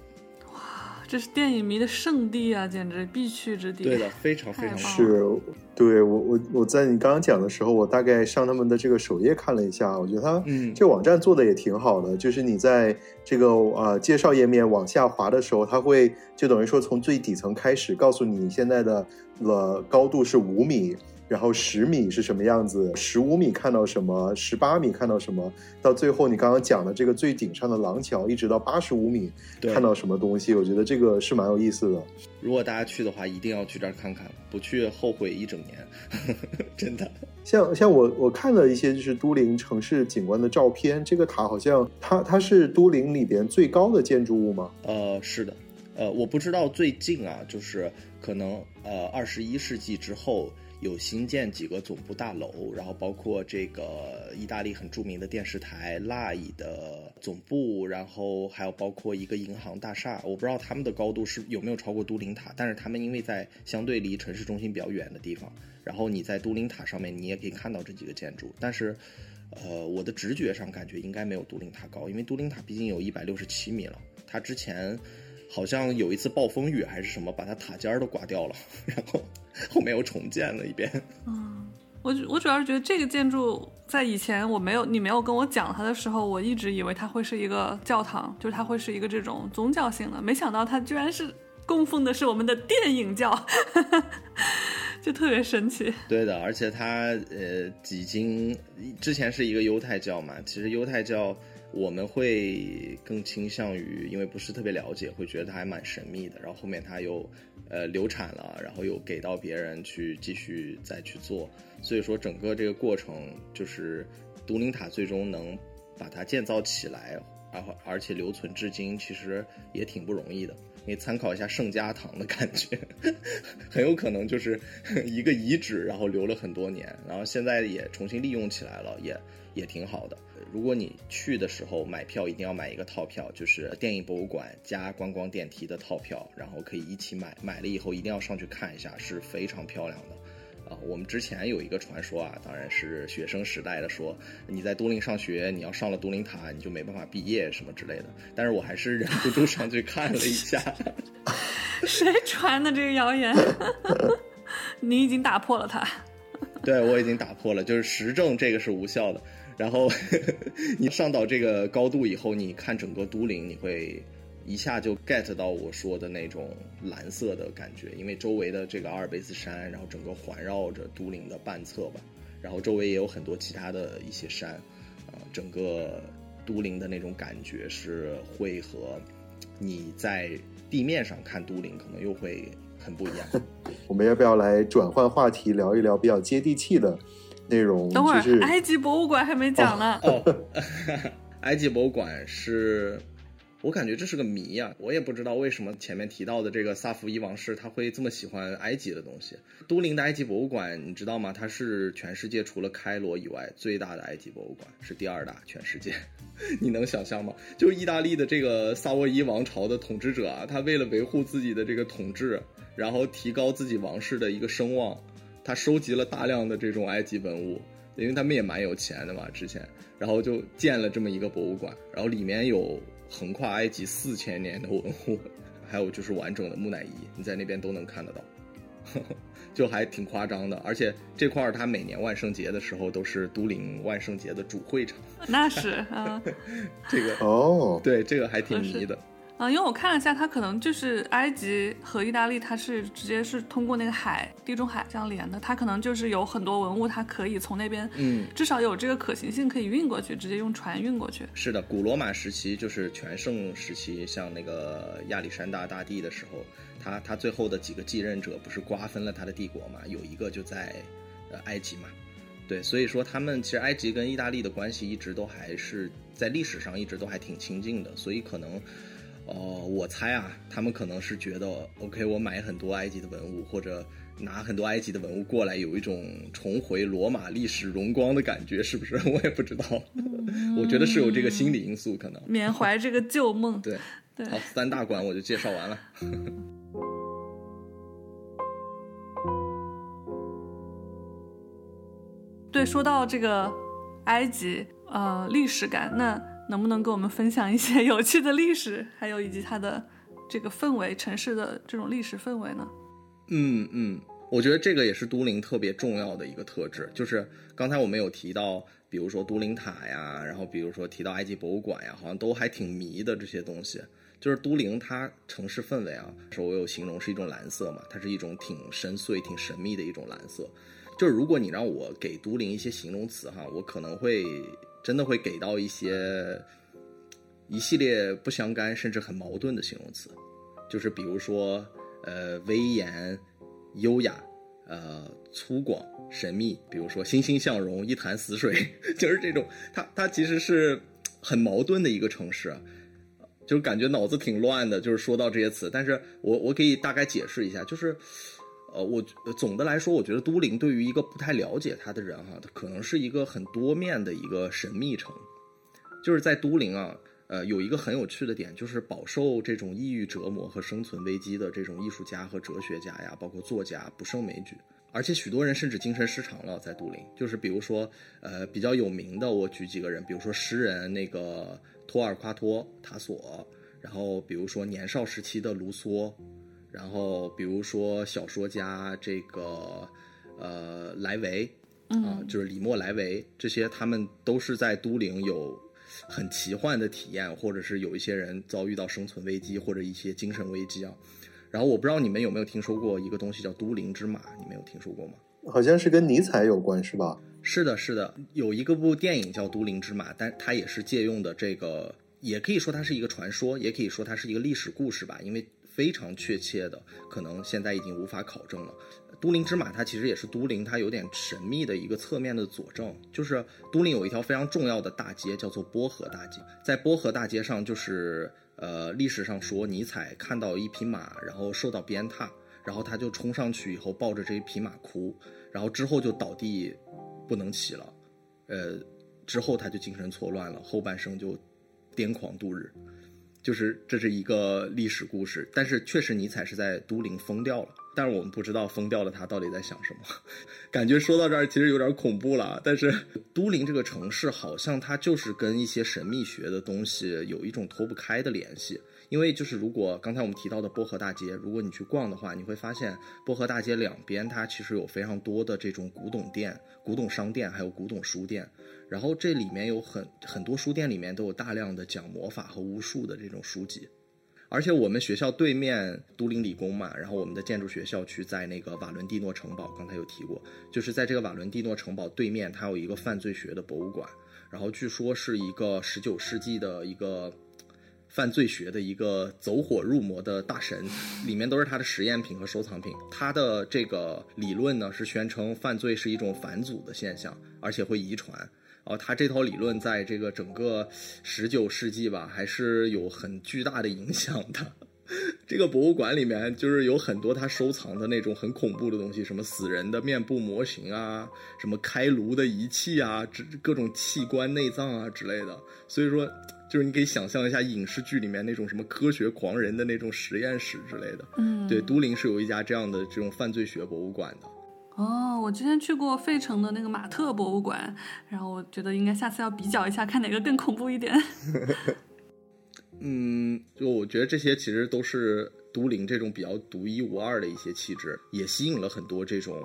这是电影迷的圣地啊，简直必去之地。对的，非常非常棒是，对我我我在你刚刚讲的时候，我大概上他们的这个首页看了一下，我觉得他嗯这个网站做的也挺好的，就是你在这个呃介绍页面往下滑的时候，它会就等于说从最底层开始告诉你现在的了高度是五米。然后十米是什么样子？十五米看到什么？十八米看到什么？到最后你刚刚讲的这个最顶上的廊桥，一直到八十五米对看到什么东西？我觉得这个是蛮有意思的。如果大家去的话，一定要去这儿看看，不去后悔一整年，真的。像像我我看了一些就是都灵城市景观的照片，这个塔好像它它是都灵里边最高的建筑物吗？呃，是的，呃，我不知道最近啊，就是可能呃二十一世纪之后有新建几个总部大楼，然后包括这个意大利很著名的电视台 LAI 的总部，然后还有包括一个银行大厦，我不知道他们的高度是有没有超过都灵塔，但是他们因为在相对离城市中心比较远的地方，然后你在都灵塔上面你也可以看到这几个建筑，但是。呃，我的直觉上感觉应该没有都灵塔高，因为都灵塔毕竟有一百六十七米了。它之前好像有一次暴风雨还是什么，把它塔尖儿都刮掉了，然后后面又重建了一遍。嗯，我主我主要是觉得这个建筑在以前我没有你没有跟我讲它的时候，我一直以为它会是一个教堂，就是它会是一个这种宗教性的，没想到它居然是供奉的是我们的电影教，就特别神奇。对的，而且它呃几经之前是一个犹太教嘛，其实犹太教我们会更倾向于，因为不是特别了解，会觉得它还蛮神秘的。然后后面它又呃流产了，然后又给到别人去继续再去做，所以说整个这个过程就是都灵塔最终能把它建造起来，然后而且留存至今，其实也挺不容易的。你参考一下圣家堂的感觉，很有可能就是一个遗址，然后留了很多年，然后现在也重新利用起来了，也也挺好的。如果你去的时候买票，一定要买一个套票，就是电影博物馆加观光电梯的套票，然后可以一起买。买了以后一定要上去看一下，是非常漂亮的。啊，我们之前有一个传说啊，当然是学生时代的说，你在都灵上学，你要上了都灵塔，你就没办法毕业什么之类的。但是我还是忍不住上去看了一下。谁传的这个谣言？你已经打破了它。对我已经打破了，就是实证这个是无效的。然后 你上到这个高度以后，你看整个都灵，你会一下就 get 到我说的那种蓝色的感觉，因为周围的这个阿尔卑斯山，然后整个环绕着都灵的半侧吧，然后周围也有很多其他的一些山，啊、整个都灵的那种感觉是会和你在地面上看都灵可能又会很不一样。我们要不要来转换话题，聊一聊比较接地气的内容？等会儿，就是埃及博物馆还没讲呢。哦，埃及博物馆是，我感觉这是个谜呀、我也不知道为什么前面提到的这个萨伏伊王室他会这么喜欢埃及的东西。都灵的埃及博物馆你知道吗？它是全世界除了开罗以外最大的埃及博物馆，是第二大全世界。你能想象吗？就意大利的这个萨沃伊王朝的统治者啊，他为了维护自己的这个统治，然后提高自己王室的一个声望，他收集了大量的这种埃及文物，因为他们也蛮有钱的嘛，之前，然后就建了这么一个博物馆，然后里面有横跨埃及四千年的文物，还有就是完整的木乃伊，你在那边都能看得到。就还挺夸张的。而且这块儿它每年万圣节的时候都是都灵万圣节的主会场，那是，啊、这个哦，对这个还挺迷的。嗯，因为我看了一下，它可能就是埃及和意大利，它是直接是通过那个海，地中海这样连的，它可能就是有很多文物，它可以从那边，嗯，至少有这个可行性可以运过去，直接用船运过去。是的，古罗马时期就是全盛时期，像那个亚历山大大帝的时候，他他最后的几个继任者不是瓜分了他的帝国嘛？有一个就在呃埃及嘛，对，所以说他们其实埃及跟意大利的关系一直都还是在历史上一直都还挺亲近的，所以可能。呃，我猜啊，他们可能是觉得，OK，我买很多埃及的文物，或者拿很多埃及的文物过来，有一种重回罗马历史荣光的感觉，是不是？我也不知道，我觉得是有这个心理因素可能。缅怀这个旧梦。对对，好，三大馆我就介绍完了。对，说到这个埃及，呃，历史感，那能不能跟我们分享一些有趣的历史，还有以及它的这个氛围，城市的这种历史氛围呢？嗯嗯，我觉得这个也是都灵特别重要的一个特质，就是刚才我们有提到，比如说都灵塔呀，然后比如说提到埃及博物馆呀，好像都还挺迷的这些东西。就是都灵它城市氛围啊，说我有形容是一种蓝色嘛，它是一种挺深邃、挺神秘的一种蓝色。就是如果你让我给都灵一些形容词哈，我可能会真的会给到一些一系列不相干甚至很矛盾的形容词，就是比如说呃威严、优雅、呃粗犷、神秘，比如说欣欣向荣、一潭死水，就是这种，它它其实是很矛盾的一个城市。就是感觉脑子挺乱的，就是说到这些词，但是我我可以大概解释一下，就是，呃，我总的来说，我觉得都灵对于一个不太了解它的人哈，它可能是一个很多面的一个神秘城，就是在都灵啊，呃，有一个很有趣的点，就是饱受这种抑郁折磨和生存危机的这种艺术家和哲学家呀，包括作家不胜枚举，而且许多人甚至精神失常了，在都灵，就是比如说，呃，比较有名的，我举几个人，比如说诗人那个。托尔夸托塔索，然后比如说年少时期的卢梭，然后比如说小说家这个呃莱维啊，就是李默莱维，这些他们都是在都灵有很奇幻的体验，或者是有一些人遭遇到生存危机或者一些精神危机啊。然后我不知道你们有没有听说过一个东西叫都灵之马，你们有听说过吗？好像是跟尼采有关，是吧？是的，是的，有一个部电影叫《都灵之马》，但它也是借用的这个，也可以说它是一个传说，也可以说它是一个历史故事吧，因为非常确切的，可能现在已经无法考证了。都灵之马它其实也是都灵，它有点神秘的一个侧面的佐证，就是都灵有一条非常重要的大街，叫做波河大街，在波河大街上，就是呃历史上说尼采看到一匹马，然后受到鞭挞，然后他就冲上去以后抱着这一匹马哭，然后之后就倒地。不能起了，呃，之后他就精神错乱了，后半生就癫狂度日，就是这是一个历史故事。但是确实尼采是在都灵疯掉了，但是我们不知道疯掉了他到底在想什么。感觉说到这儿其实有点恐怖了。但是都灵这个城市好像它就是跟一些神秘学的东西有一种脱不开的联系。因为就是如果刚才我们提到的波河大街，如果你去逛的话，你会发现波河大街两边它其实有非常多的这种古董店、古董商店，还有古董书店。然后这里面有很很多书店里面都有大量的讲魔法和巫术的这种书籍。而且我们学校对面都灵理工嘛，然后我们的建筑学校区在那个瓦伦蒂诺城堡，刚才有提过，就是在这个瓦伦蒂诺城堡对面，它有一个犯罪学的博物馆，然后据说是一个十九世纪的一个。犯罪学的一个走火入魔的大神，里面都是他的实验品和收藏品。他的这个理论呢，是宣称犯罪是一种返祖的现象，而且会遗传。哦，他这套理论在这个整个十九世纪吧，还是有很巨大的影响的。这个博物馆里面就是有很多他收藏的那种很恐怖的东西，什么死人的面部模型啊，什么开颅的仪器啊，这各种器官内脏啊之类的。所以说。就是你可以想象一下影视剧里面那种什么科学狂人的那种实验室之类的。嗯，对，都灵是有一家这样的这种犯罪学博物馆的。哦，我之前去过费城的那个马特博物馆，然后我觉得应该下次要比较一下，看哪个更恐怖一点。嗯，就我觉得这些其实都是都灵这种比较独一无二的一些气质，也吸引了很多这种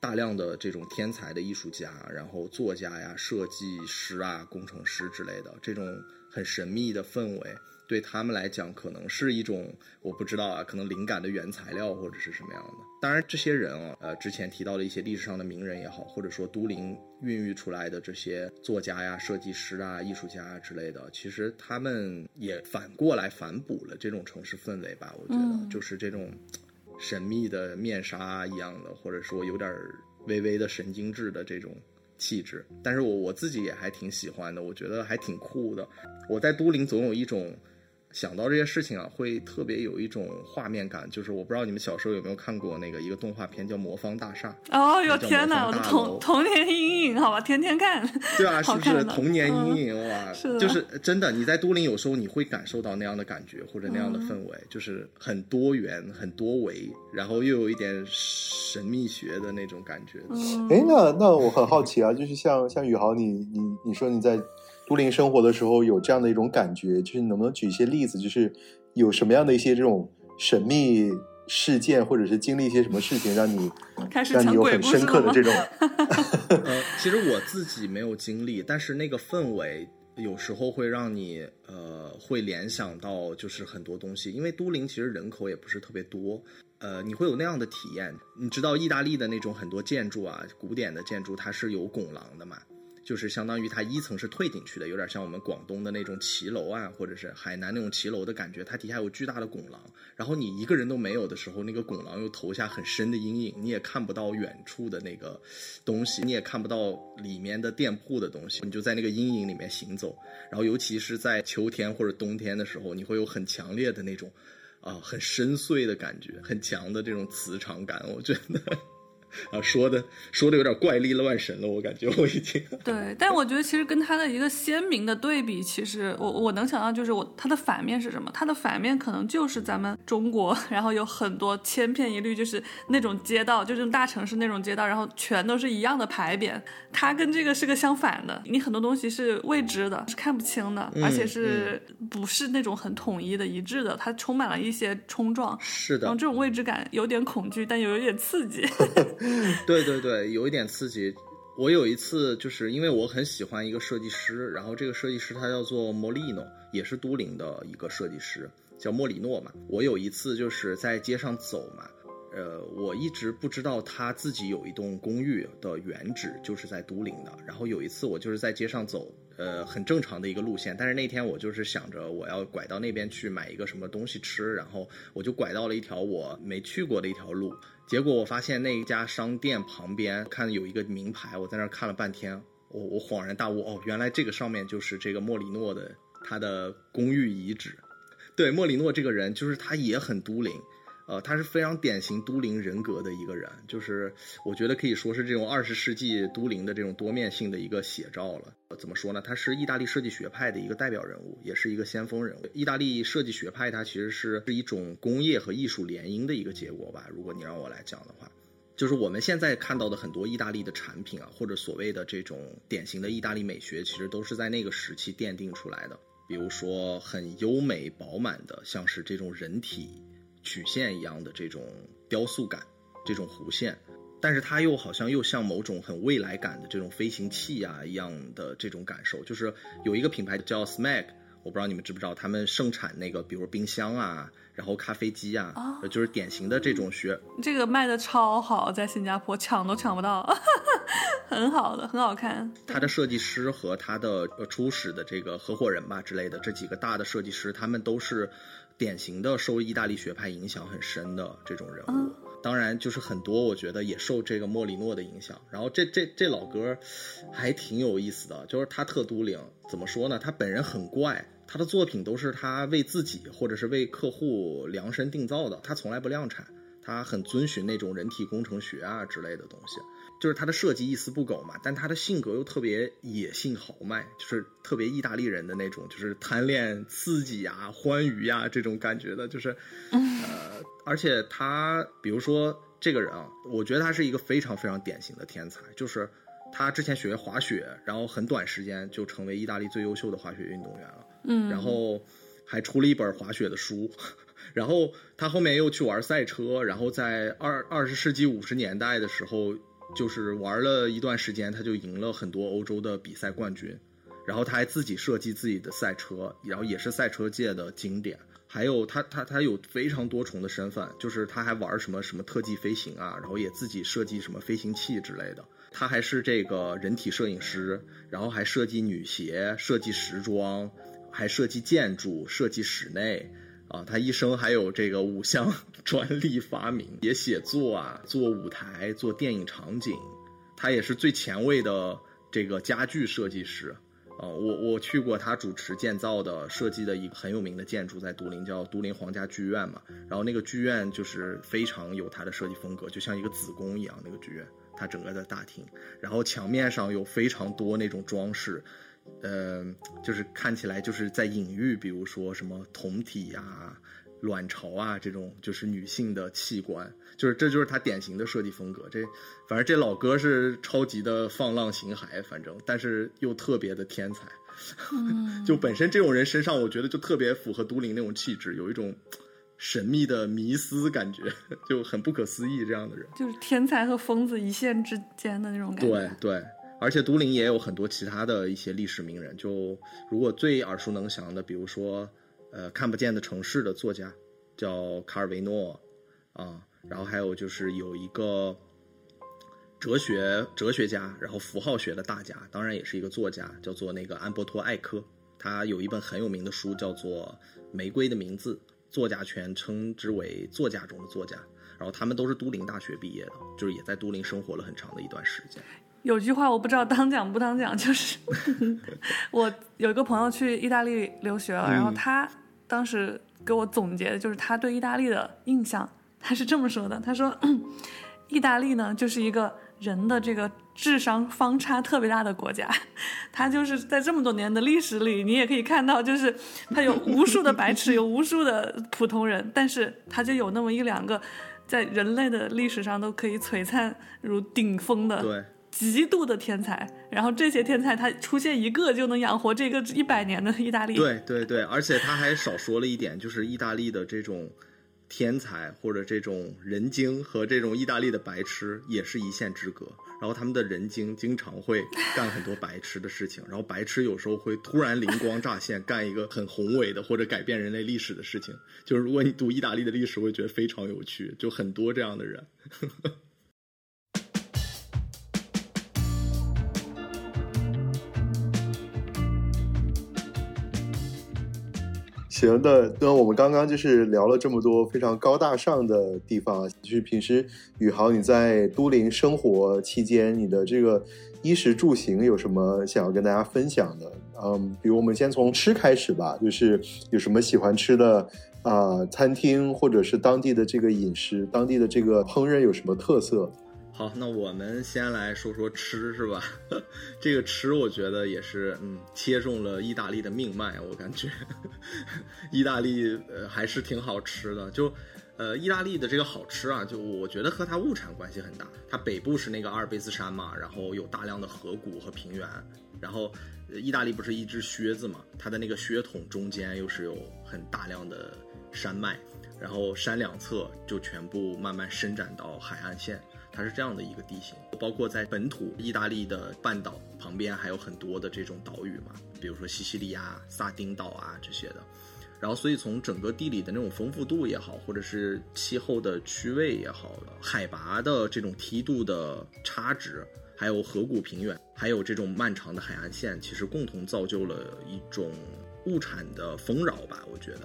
大量的这种天才的艺术家，然后作家呀、设计师啊、工程师之类的这种很神秘的氛围。对他们来讲，可能是一种我不知道啊，可能灵感的原材料或者是什么样的。当然，这些人啊，呃，之前提到的一些历史上的名人也好，或者说都灵孕育出来的这些作家呀、设计师啊、艺术家啊之类的，其实他们也反过来反哺了这种城市氛围吧。我觉得，就是这种神秘的面纱一样的，或者说有点微微的神经质的这种。气质，但是我我自己也还挺喜欢的，我觉得还挺酷的。我在都灵总有一种。想到这些事情啊，会特别有一种画面感。就是我不知道你们小时候有没有看过那个一个动画片叫《魔方大厦》。哦哟天哪，我的童童年阴影，好吧，天天看。对啊，是不是童年阴影哇？是就是真的，你在都灵有时候你会感受到那样的感觉或者那样的氛围，就是很多元、很多维，然后又有一点神秘学的那种感觉。哎，那那我很好奇啊，就是像像宇豪，你你你说你在。都灵生活的时候有这样的一种感觉，就是能不能举一些例子，就是有什么样的一些这种神秘事件，或者是经历一些什么事情，让你让你有很深刻的这种。呃，其实我自己没有经历，但是那个氛围有时候会让你呃会联想到就是很多东西，因为都灵其实人口也不是特别多，呃，你会有那样的体验。你知道意大利的那种很多建筑啊，古典的建筑它是有拱廊的嘛？就是相当于它一层是退进去的，有点像我们广东的那种骑楼啊，或者是海南那种骑楼的感觉。它底下有巨大的拱廊，然后你一个人都没有的时候，那个拱廊又投下很深的阴影，你也看不到远处的那个东西，你也看不到里面的店铺的东西，你就在那个阴影里面行走。然后尤其是在秋天或者冬天的时候，你会有很强烈的那种啊，很深邃的感觉，很强的这种磁场感，我觉得。啊，说的说的有点怪力乱神了，我感觉我已经 对，但我觉得其实跟他的一个鲜明的对比，其实我我能想到就是我他的反面是什么？他的反面可能就是咱们中国，然后有很多千篇一律，就是那种街道，就是大城市那种街道，然后全都是一样的牌匾。他跟这个是个相反的，你很多东西是未知的，是看不清的，而且是不是那种很统一的一致的？它充满了一些冲撞，是的，然后这种未知感有点恐惧，但又有点刺激。对对对，有一点刺激。我有一次就是因为我很喜欢一个设计师，然后这个设计师他叫做莫里诺，也是都灵的一个设计师，叫莫里诺嘛。我有一次就是在街上走嘛。呃，我一直不知道他自己有一栋公寓的原址就是在都灵的。然后有一次我就是在街上走，呃，很正常的一个路线。但是那天我就是想着我要拐到那边去买一个什么东西吃，然后我就拐到了一条我没去过的一条路。结果我发现那一家商店旁边看有一个名牌，我在那儿看了半天，我我恍然大悟，哦，原来这个上面就是这个莫里诺的他的公寓遗址。对，莫里诺这个人就是他也很都灵。呃，他是非常典型都灵人格的一个人，就是我觉得可以说是这种二十世纪都灵的这种多面性的一个写照了。怎么说呢？他是意大利设计学派的一个代表人物，也是一个先锋人物。意大利设计学派它其实是是一种工业和艺术联姻的一个结果吧。如果你让我来讲的话，就是我们现在看到的很多意大利的产品啊，或者所谓的这种典型的意大利美学，其实都是在那个时期奠定出来的。比如说很优美饱满的，像是这种人体。曲线一样的这种雕塑感，这种弧线，但是它又好像又像某种很未来感的这种飞行器啊一样的这种感受。就是有一个品牌叫 Smeg，我不知道你们知不知道，他们盛产那个比如冰箱啊，然后咖啡机啊，就是典型的这种学。这个卖的超好，在新加坡抢都抢不到，很好的，很好看。他的设计师和他的初始的这个合伙人吧之类的这几个大的设计师，他们都是。典型的受意大利学派影响很深的这种人物，当然就是很多，我觉得也受这个莫里诺的影响。然后这这这老哥还挺有意思的，就是他特都灵，怎么说呢？他本人很怪，他的作品都是他为自己或者是为客户量身定造的，他从来不量产，他很遵循那种人体工程学啊之类的东西。就是他的设计一丝不苟嘛，但他的性格又特别野性豪迈，就是特别意大利人的那种，就是贪恋刺激呀、欢愉呀这种感觉的，就是，呃，而且他，比如说这个人啊，我觉得他是一个非常非常典型的天才，就是他之前学滑雪，然后很短时间就成为意大利最优秀的滑雪运动员了，嗯，然后还出了一本滑雪的书。然后他后面又去玩赛车，然后在二二十世纪五十年代的时候，就是玩了一段时间，他就赢了很多欧洲的比赛冠军。然后他还自己设计自己的赛车，然后也是赛车界的经典。还有他他他有非常多重的身份，就是他还玩什么什么特技飞行啊，然后也自己设计什么飞行器之类的。他还是这个人体摄影师，然后还设计女鞋、设计时装，还设计建筑、设计室内。啊，他一生还有这个五项 专利发明，也写作啊，做舞台、做电影场景。他也是最前卫的这个家具设计师。啊，我我去过他主持建造的设计的一个很有名的建筑，在都灵叫都灵皇家剧院嘛。然后那个剧院就是非常有他的设计风格，就像一个子宫一样那个剧院，它整个的大厅，然后墙面上有非常多那种装饰，呃，就是看起来就是在隐喻，比如说什么酮体呀。卵巢啊，这种就是女性的器官，就是这就是他典型的设计风格。这反正这老哥是超级的放浪形骸，反正但是又特别的天才。就本身这种人身上，我觉得就特别符合都灵那种气质，有一种神秘的迷思感觉，就很不可思议这样的人。就是天才和疯子一线之间的那种感觉。对对，而且都灵也有很多其他的一些历史名人，就如果最耳熟能详的，比如说。呃，看不见的城市的作家叫卡尔维诺，啊，然后还有就是有一个哲学哲学家，然后符号学的大家，当然也是一个作家，叫做那个安伯托艾科，他有一本很有名的书叫做《玫瑰的名字》，作家权称之为作家中的作家，然后他们都是都灵大学毕业的，就是也在都灵生活了很长的一段时间。有句话我不知道当讲不当讲，就是 我有一个朋友去意大利留学了，然后他。当时给我总结的就是他对意大利的印象，他是这么说的：“他说，意大利呢就是一个人的这个智商方差特别大的国家，他就是在这么多年的历史里，你也可以看到，就是他有无数的白痴，有无数的普通人，但是他就有那么一两个，在人类的历史上都可以璀璨如顶峰的。”极度的天才，然后这些天才他出现一个就能养活这个一百年的意大利。对对对，而且他还少说了一点，就是意大利的这种天才或者这种人精和这种意大利的白痴也是一线之隔。然后他们的人精经常会干很多白痴的事情，然后白痴有时候会突然灵光乍现，干一个很宏伟的或者改变人类历史的事情。就是如果你读意大利的历史，会觉得非常有趣，就很多这样的人。行的，那我们刚刚就是聊了这么多非常高大上的地方，就是平时宇豪你在都灵生活期间，你的这个衣食住行有什么想要跟大家分享的？嗯，比如我们先从吃开始吧，就是有什么喜欢吃的啊餐厅，或者是当地的这个饮食，当地的这个烹饪有什么特色？好，那我们先来说说吃，是吧？这个吃，我觉得也是，嗯，切中了意大利的命脉。我感觉，意大利呃还是挺好吃的。就，呃，意大利的这个好吃啊，就我觉得和它物产关系很大。它北部是那个阿尔卑斯山嘛，然后有大量的河谷和平原。然后，意大利不是一只靴子嘛，它的那个靴筒中间又是有很大量的山脉，然后山两侧就全部慢慢伸展到海岸线。它是这样的一个地形，包括在本土意大利的半岛旁边还有很多的这种岛屿嘛，比如说西西里亚、萨丁岛啊这些的。然后，所以从整个地理的那种丰富度也好，或者是气候的区位也好，海拔的这种梯度的差值，还有河谷平原，还有这种漫长的海岸线，其实共同造就了一种物产的丰饶吧，我觉得。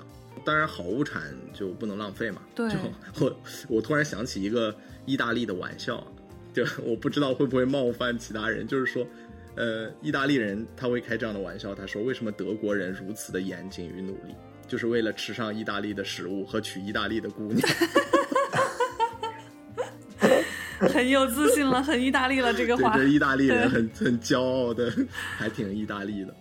当然，好物产就不能浪费嘛。对。就我我突然想起一个意大利的玩笑，就我不知道会不会冒犯其他人，就是说，呃，意大利人他会开这样的玩笑，他说为什么德国人如此的严谨与努力，就是为了吃上意大利的食物和娶意大利的姑娘。很有自信了，很意大利了，这个话。对，意大利人很很骄傲的，还挺意大利的。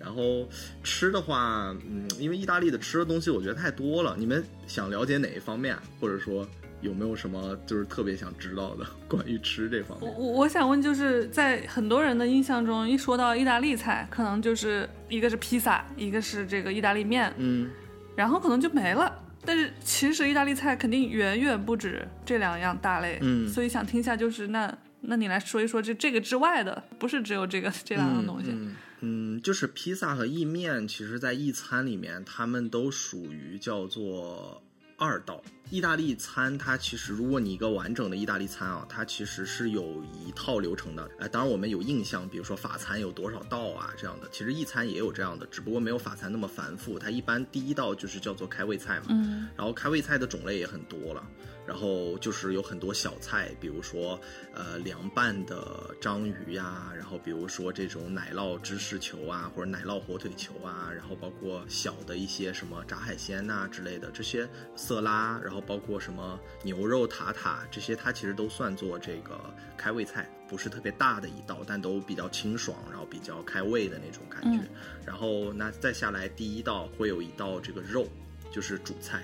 然后吃的话，嗯，因为意大利的吃的东西我觉得太多了。你们想了解哪一方面，或者说有没有什么就是特别想知道的 关于吃这方面？我我想问，就是在很多人的印象中，一说到意大利菜，可能就是一个是披萨，一个是这个意大利面，嗯，然后可能就没了。但是其实意大利菜肯定远远不止这两样大类，嗯所以想听一下，就是那那你来说一说这这个之外的，不是只有这个这两样东西。嗯嗯，嗯就是披萨和意面，其实在一餐里面，他们都属于叫做二道。意大利餐它其实，如果你一个完整的意大利餐啊，它其实是有一套流程的。呃，当然我们有印象，比如说法餐有多少道啊这样的，其实意餐也有这样的，只不过没有法餐那么繁复。它一般第一道就是叫做开胃菜嘛，嗯然后开胃菜的种类也很多了，然后就是有很多小菜，比如说呃凉拌的章鱼呀、然后比如说这种奶酪芝士球啊，或者奶酪火腿球啊，然后包括小的一些什么炸海鲜呐、之类的这些色拉，然后包括什么牛肉塔塔这些，它其实都算作这个开胃菜，不是特别大的一道，但都比较清爽，然后比较开胃的那种感觉。然后那再下来第一道会有一道这个肉，就是主菜。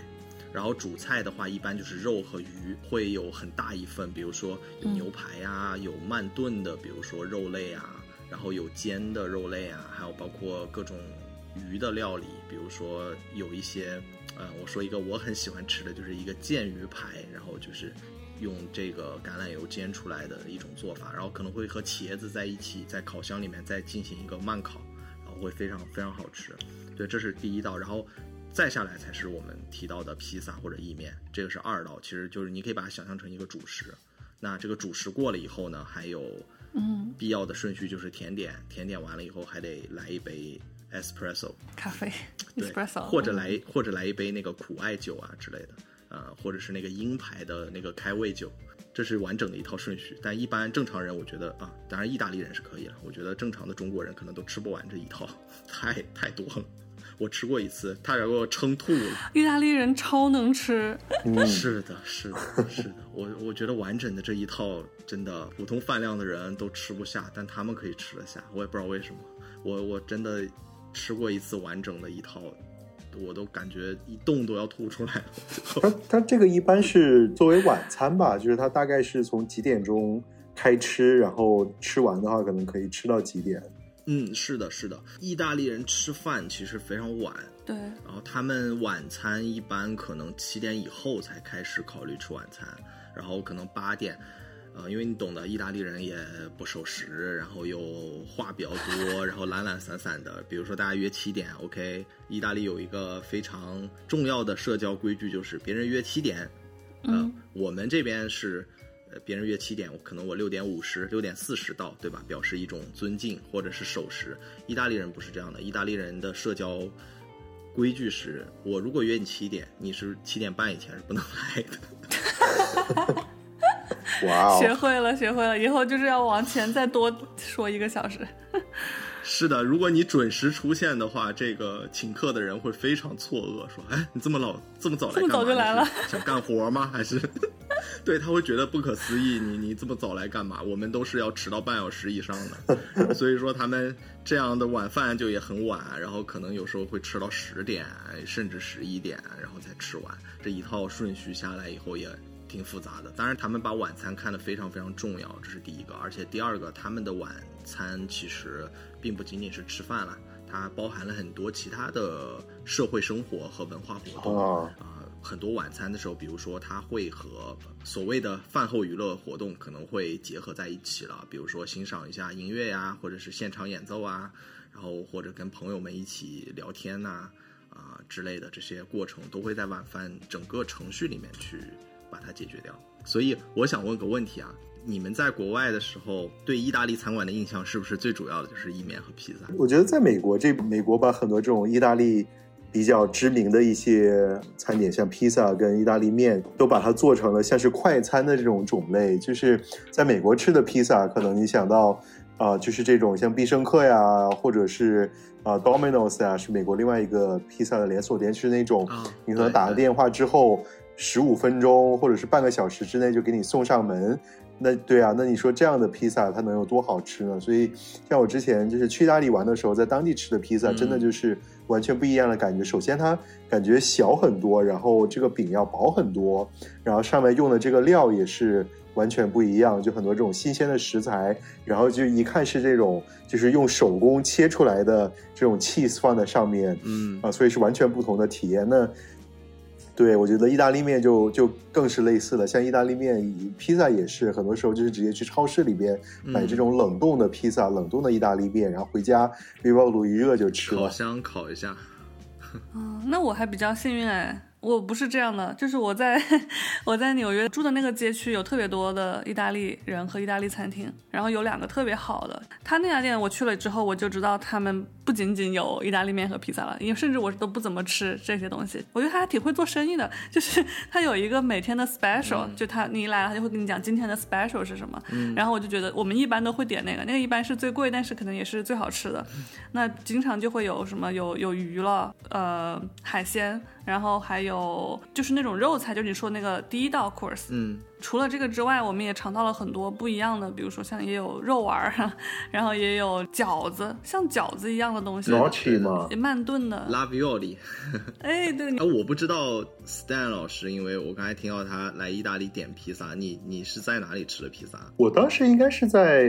然后主菜的话，一般就是肉和鱼会有很大一份，比如说有牛排呀、有慢炖的，比如说肉类啊，然后有煎的肉类啊，还有包括各种鱼的料理，比如说有一些，呃，我说一个我很喜欢吃的，就是一个剑鱼排，然后就是用这个橄榄油煎出来的一种做法，然后可能会和茄子在一起，在烤箱里面再进行一个慢烤，然后会非常非常好吃。对，这是第一道，然后再下来才是我们提到的披萨或者意面，这个是二道，其实就是你可以把它想象成一个主食。那这个主食过了以后呢，还有嗯，必要的顺序就是甜点，甜点完了以后还得来一杯 espresso，咖啡对 espresso，或者来或者来一杯那个苦艾酒啊之类的，呃，或者是那个鹰牌的那个开胃酒，这是完整的一套顺序。但一般正常人，我觉得啊，当然意大利人是可以了，我觉得正常的中国人可能都吃不完这一套，太太多了。我吃过一次，差点给我撑吐了。意大利人超能吃，嗯，是的，是的，是的，我我觉得完整的这一套真的普通饭量的人都吃不下，但他们可以吃得下，我也不知道为什么。我我真的吃过一次完整的一套，我都感觉一动都要吐出来了。它它这个一般是作为晚餐吧，就是它大概是从几点钟开吃，然后吃完的话可能可以吃到几点。嗯，是的，是的，意大利人吃饭其实非常晚，对，然后他们晚餐一般可能七点以后才开始考虑吃晚餐，然后可能八点，呃，因为你懂得，意大利人也不守时，然后又话比较多，然后懒懒散散的。比如说大家约七点，OK，意大利有一个非常重要的社交规矩，就是别人约七点，呃，嗯我们这边是。呃，别人约七点，我可能我六点五十、六点四十到，对吧？表示一种尊敬或者是守时。意大利人不是这样的，意大利人的社交规矩是，我如果约你七点，你是七点半以前是不能来的。哇哦，学会了，学会了，以后就是要往前再多说一个小时。是的，如果你准时出现的话，这个请客的人会非常错愕，说：“哎，你这么老这么早来这么？早就来了想干活吗？还是？” 对他会觉得不可思议，你你这么早来干嘛？我们都是要迟到半小时以上的，所以说他们这样的晚饭就也很晚，然后可能有时候会吃到十点甚至十一点，然后才吃完。这一套顺序下来以后也挺复杂的。当然，他们把晚餐看得非常非常重要，这是第一个。而且第二个，他们的晚餐其实并不仅仅是吃饭了，它包含了很多其他的社会生活和文化活动哦啊、很多晚餐的时候，比如说它会和所谓的饭后娱乐活动可能会结合在一起了，比如说欣赏一下音乐呀，或者是现场演奏啊，然后或者跟朋友们一起聊天呐、啊、之类的这些过程，都会在晚饭整个程序里面去把它解决掉。所以我想问个问题啊，你们在国外的时候对意大利餐馆的印象是不是最主要的就是意面和披萨？我觉得在美国这美国把很多这种意大利比较知名的一些餐点，像披萨跟意大利面，都把它做成了像是快餐的这种种类。就是在美国吃的披萨，可能你想到啊、就是这种像必胜客呀，或者是啊、Domino's 呀，是美国另外一个披萨的连锁店，是那种啊你可能打了电话之后，十五分钟或者是半个小时之内就给你送上门。那对啊，那你说这样的披萨它能有多好吃呢？所以像我之前就是去意大利玩的时候，在当地吃的披萨，真的就是完全不一样的感觉。首先它感觉小很多，然后这个饼要薄很多，然后上面用的这个料也是完全不一样，就很多这种新鲜的食材，然后就一看是这种就是用手工切出来的这种 cheese 放在上面，嗯啊，所以是完全不同的体验。那对我觉得意大利面就就更是类似的，像意大利面、披萨也是，很多时候就是直接去超市里边买这种冷冻的披萨、冷冻的意大利面，然后回家微波炉一热就吃了。烤箱烤一下，嗯，那我还比较幸运哎，我不是这样的，就是我在 我在纽约住的那个街区有特别多的意大利人和意大利餐厅，然后有两个特别好的。他那家店我去了之后，我就知道他们不仅仅有意大利面和披萨了，因为甚至我都不怎么吃这些东西。我觉得他还挺会做生意的，就是 他有一个每天的 special，、就他你一来了，他就会跟你讲今天的 special 是什么。然后我就觉得我们一般都会点那个，那个一般是最贵，但是可能也是最好吃的。那经常就会有什么有有鱼了，呃，海鲜，然后还有就是那种肉菜，就是你说那个第一道 course。嗯，除了这个之外，我们也尝到了很多不一样的，比如说像也有肉丸儿，然后也有饺子，像饺子一样的东西，Gnocchi 嘛，慢炖的。拉比奥利。哎，对，你啊，我不知道 Stan 老师，因为我刚才听到他来意大利点披萨，你你是在哪里吃的披萨？我当时应该是在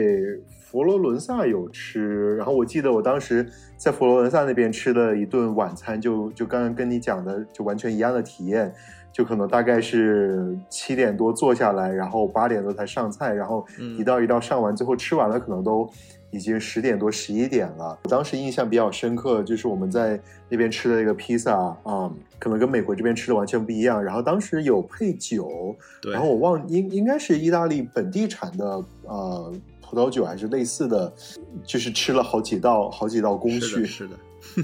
佛罗伦萨有吃，然后我记得我当时在佛罗伦萨那边吃的一顿晚餐就，就刚刚跟你讲的就完全一样的体验，就可能大概是七点多坐下来，然后八点多才上菜，然后一道一道上完，最后吃完了可能都已经十点多十一点了。我当时印象比较深刻，就是我们在那边吃的那个披萨啊、可能跟美国这边吃的完全不一样。然后当时有配酒，然后我忘应应该是意大利本地产的呃葡萄酒还是类似的，就是吃了好几道好几道工序。是的，是的，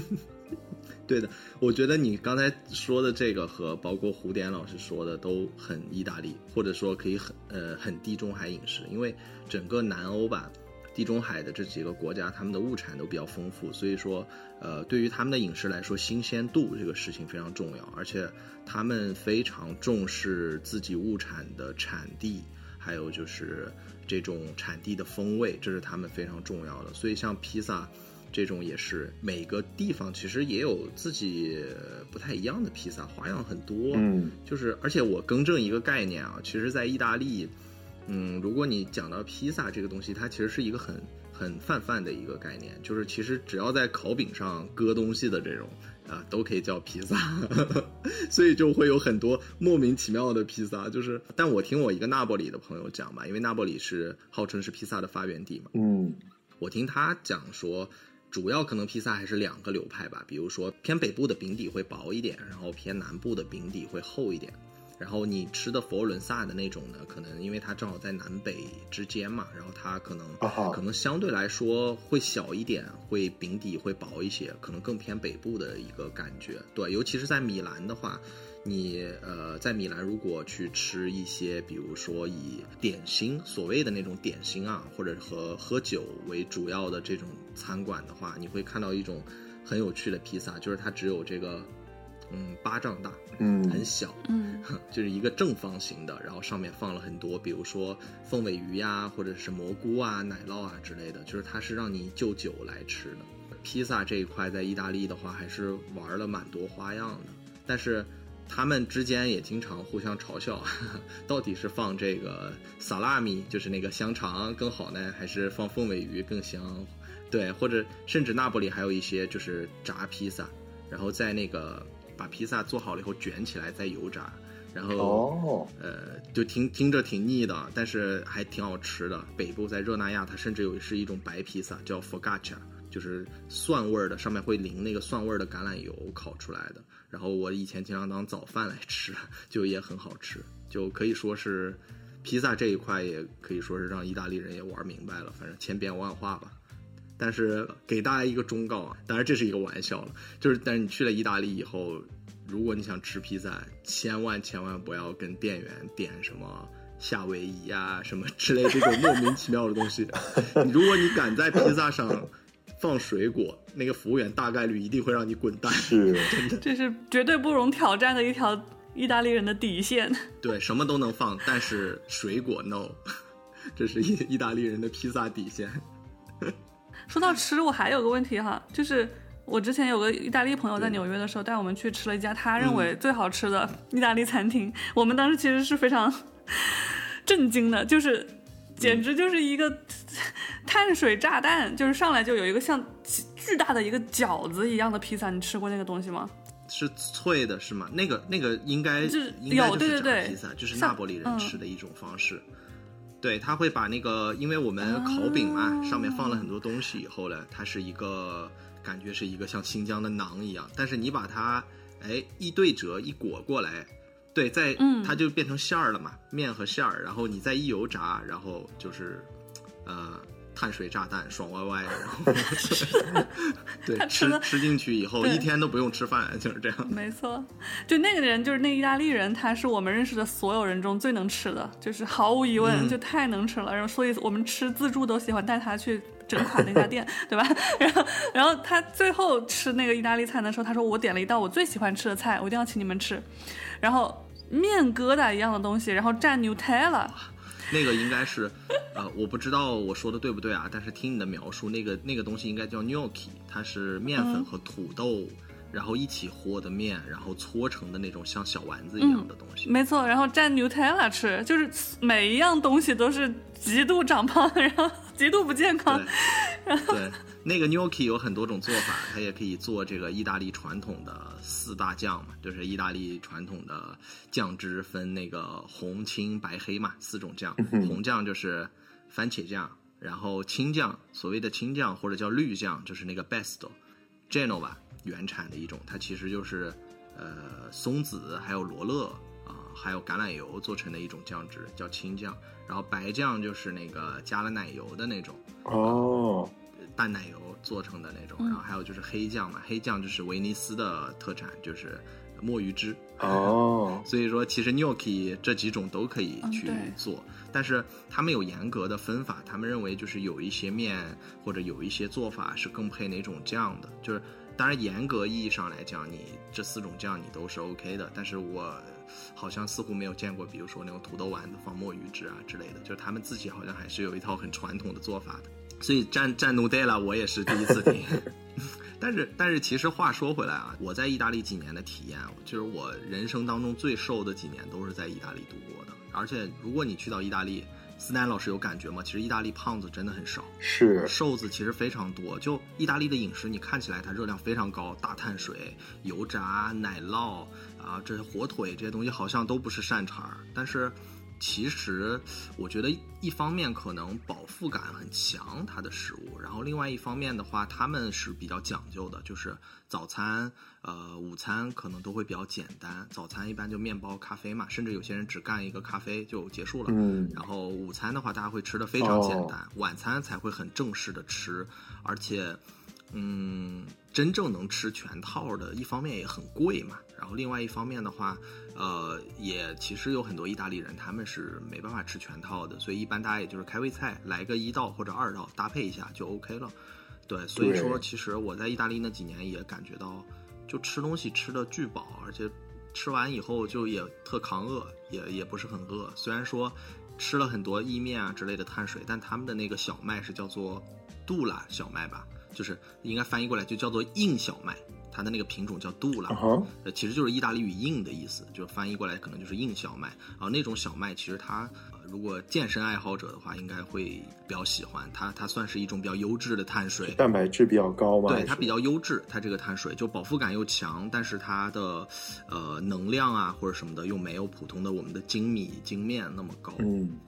对的。我觉得你刚才说的这个和包括胡典老师说的都很意大利，或者说可以很呃很地中海饮食，因为整个南欧吧。地中海的这几个国家，他们的物产都比较丰富，所以说，呃，对于他们的饮食来说，新鲜度这个事情非常重要，而且他们非常重视自己物产的产地，还有就是这种产地的风味，这是他们非常重要的。所以像披萨这种也是，每个地方其实也有自己不太一样的披萨，花样很多。嗯，就是而且我更正一个概念啊，其实，在意大利。嗯，如果你讲到披萨这个东西，它其实是一个很很泛泛的一个概念，就是其实只要在烤饼上搁东西的这种啊，都可以叫披萨，所以就会有很多莫名其妙的披萨。就是，但我听我一个那不里的朋友讲吧，因为那不里是号称是披萨的发源地嘛，嗯，我听他讲说。主要可能披萨还是两个流派吧，比如说偏北部的饼底会薄一点，然后偏南部的饼底会厚一点。然后你吃的佛罗伦萨的那种呢，可能因为它正好在南北之间嘛，然后它可能、啊可能相对来说会小一点，会饼底会薄一些，可能更偏北部的一个感觉。对，尤其是在米兰的话，你呃在米兰如果去吃一些，比如说以点心所谓的那种点心啊，或者和喝酒为主要的这种餐馆的话，你会看到一种很有趣的披萨，就是它只有这个嗯巴掌大，嗯很小，嗯，就是一个正方形的，然后上面放了很多，比如说凤尾鱼呀，或者是蘑菇啊、奶酪啊之类的，就是它是让你就酒来吃的。披萨这一块在意大利的话，还是玩了蛮多花样的，但是他们之间也经常互相嘲笑，到底是放这个萨拉米，就是那个香肠更好呢，还是放凤尾鱼更香？对，或者甚至那不里还有一些就是炸披萨，然后在那个把披萨做好了以后卷起来再油炸，然后、哦，呃就听听着挺腻的，但是还挺好吃的。北部在热那亚，它甚至有是一种白披萨叫 focaccia，就是蒜味儿的，上面会淋那个蒜味儿的橄榄油烤出来的。然后我以前经常当早饭来吃，就也很好吃，就可以说是披萨这一块也可以说是让意大利人也玩明白了，反正千变万化吧。但是给大家一个忠告啊，当然这是一个玩笑了，就是但是你去了意大利以后，如果你想吃披萨，千万千万不要跟店员点什么夏威夷呀、什么之类这种莫名其妙的东西。你如果你敢在披萨上放水果，那个服务员大概率一定会让你滚蛋。是，这是绝对不容挑战的一条意大利人的底线。对，什么都能放，但是水果 no。这是意意大利人的披萨底线。说到吃，我还有个问题哈，就是我之前有个意大利朋友在纽约的时候带我们去吃了一家他认为最好吃的意大利餐厅，我们当时其实是非常 震惊的，就是简直就是一个碳水炸弹，就是上来就有一个像巨大的一个饺子一样的披萨，你吃过那个东西吗？是脆的，是吗？那个那个应该就是有对对对披萨，就是像那不里人嗯吃的一种方式。对，他会把那个，因为我们烤饼嘛，啊上面放了很多东西以后呢，它是一个感觉是一个像新疆的馕一样，但是你把它哎一对折一裹过来，对，在嗯。它就变成馅儿了嘛，面和馅儿，然后你再一油炸，然后就是呃碳水炸弹爽歪歪，然后 对吃吃吃进去以后一天都不用吃饭，就是这样。没错，就那个人，就是那个意大利人，他是我们认识的所有人中最能吃的，就是毫无疑问，嗯就太能吃了。然后，所以我们吃自助都喜欢带他去整垮那家店，对吧？然后，然后他最后吃那个意大利菜的时候，他说：“我点了一道我最喜欢吃的菜，我一定要请你们吃。”然后面疙瘩一样的东西，然后蘸 Nutella，那个应该是，呃，我不知道我说的对不对啊，但是听你的描述，那个那个东西应该叫 gnocchi，它是面粉和土豆，然后一起和的面，然后搓成的那种像小丸子一样的东西。没错，然后蘸 Nutella 吃，就是每一样东西都是极度长胖，然后极度不健康。对，对，那个 gnocchi 有很多种做法，它也可以做这个意大利传统的四大酱嘛，就是意大利传统的酱汁分那个红、青、白、黑嘛，四种酱。红酱就是番茄酱，然后青酱，所谓的青酱或者叫绿酱，就是那个 Besto Genova 原产的一种，它其实就是呃松子还有罗勒啊、还有橄榄油做成的一种酱汁，叫青酱。然后白酱就是那个加了奶油的那种。哦，淡奶油做成的那种，然后还有就是黑酱嘛，黑酱就是威尼斯的特产，就是墨鱼汁。哦，所以说，其实 gnocchi 这几种都可以去做，但是他们有严格的分法，他们认为就是有一些面或者有一些做法是更配哪种酱的，就是当然严格意义上来讲，你这四种酱你都是 OK 的，但是我好像似乎没有见过，比如说那种土豆丸子放墨鱼汁啊之类的，就是他们自己好像还是有一套很传统的做法的。所以蘸蘸 Nutella 我也是第一次听。但是但是其实话说回来啊，我在意大利几年的体验，就是我人生当中最瘦的几年都是在意大利度过的。而且如果你去到意大利，斯丹老师有感觉吗？其实意大利胖子真的很少，是瘦子其实非常多。就意大利的饮食，你看起来它热量非常高，大碳水、油炸、奶酪啊，这些火腿这些东西好像都不是善茬儿，但是。其实，我觉得一方面可能饱腹感很强，它的食物，然后另外一方面的话，他们是比较讲究的，就是早餐、呃午餐可能都会比较简单。早餐一般就面包、咖啡嘛，甚至有些人只干一个咖啡就结束了。嗯然后午餐的话，大家会吃的非常简单，晚餐才会很正式的吃，而且，嗯，真正能吃全套的，一方面也很贵嘛，然后另外一方面的话，呃，也其实有很多意大利人他们是没办法吃全套的，所以一般大家也就是开胃菜来个一道或者二道搭配一下就 OK 了。对，所以说其实我在意大利那几年也感觉到，就吃东西吃的巨饱，而且吃完以后就也特扛饿，也也不是很饿。虽然说吃了很多意面啊之类的碳水，但他们的那个小麦是叫做杜拉小麦吧，就是应该翻译过来就叫做硬小麦，它的那个品种叫杜拉。啊其实就是意大利语“硬”的意思，就翻译过来可能就是硬小麦。然后那种小麦，其实它、呃如果健身爱好者的话，应该会比较喜欢它。它算是一种比较优质的碳水，蛋白质比较高嘛，对它比较优质，它这个碳水就饱腹感又强，但是它的呃能量啊或者什么的又没有普通的我们的精米精面那么高。嗯，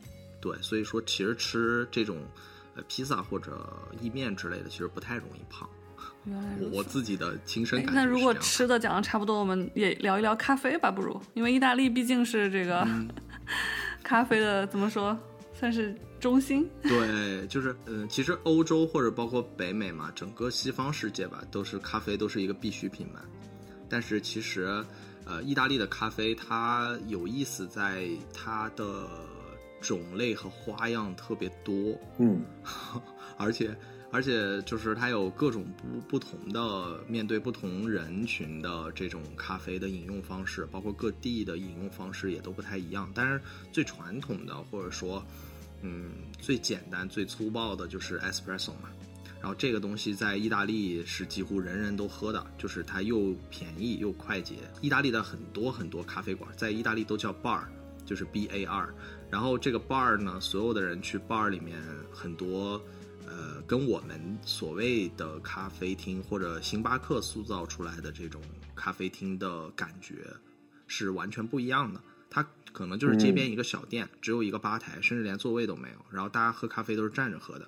对，所以说其实吃这种呃披萨或者意面之类的，其实不太容易胖。原来。我我自己的亲身哎感觉那如果吃的讲的差不多，我们也聊一聊咖啡吧，不如，因为意大利毕竟是这个、嗯 咖啡的怎么说，算是中心。对，就是嗯、呃其实欧洲或者包括北美嘛，整个西方世界吧，都是咖啡都是一个必需品嘛。但是其实，呃，意大利的咖啡它有意思在它的种类和花样特别多，嗯，而且而且就是它有各种不不同的面对不同人群的这种咖啡的饮用方式，包括各地的饮用方式也都不太一样。但是最传统的或者说，嗯，最简单、最粗暴的就是 espresso 嘛。然后这个东西在意大利是几乎人人都喝的，就是它又便宜又快捷。意大利的很多很多咖啡馆在意大利都叫 bar，就是 B A R。然后这个 bar 呢，所有的人去 bar 里面很多，跟我们所谓的咖啡厅或者星巴克塑造出来的这种咖啡厅的感觉是完全不一样的。它可能就是街边一个小店，只有一个吧台，甚至连座位都没有，然后大家喝咖啡都是站着喝的。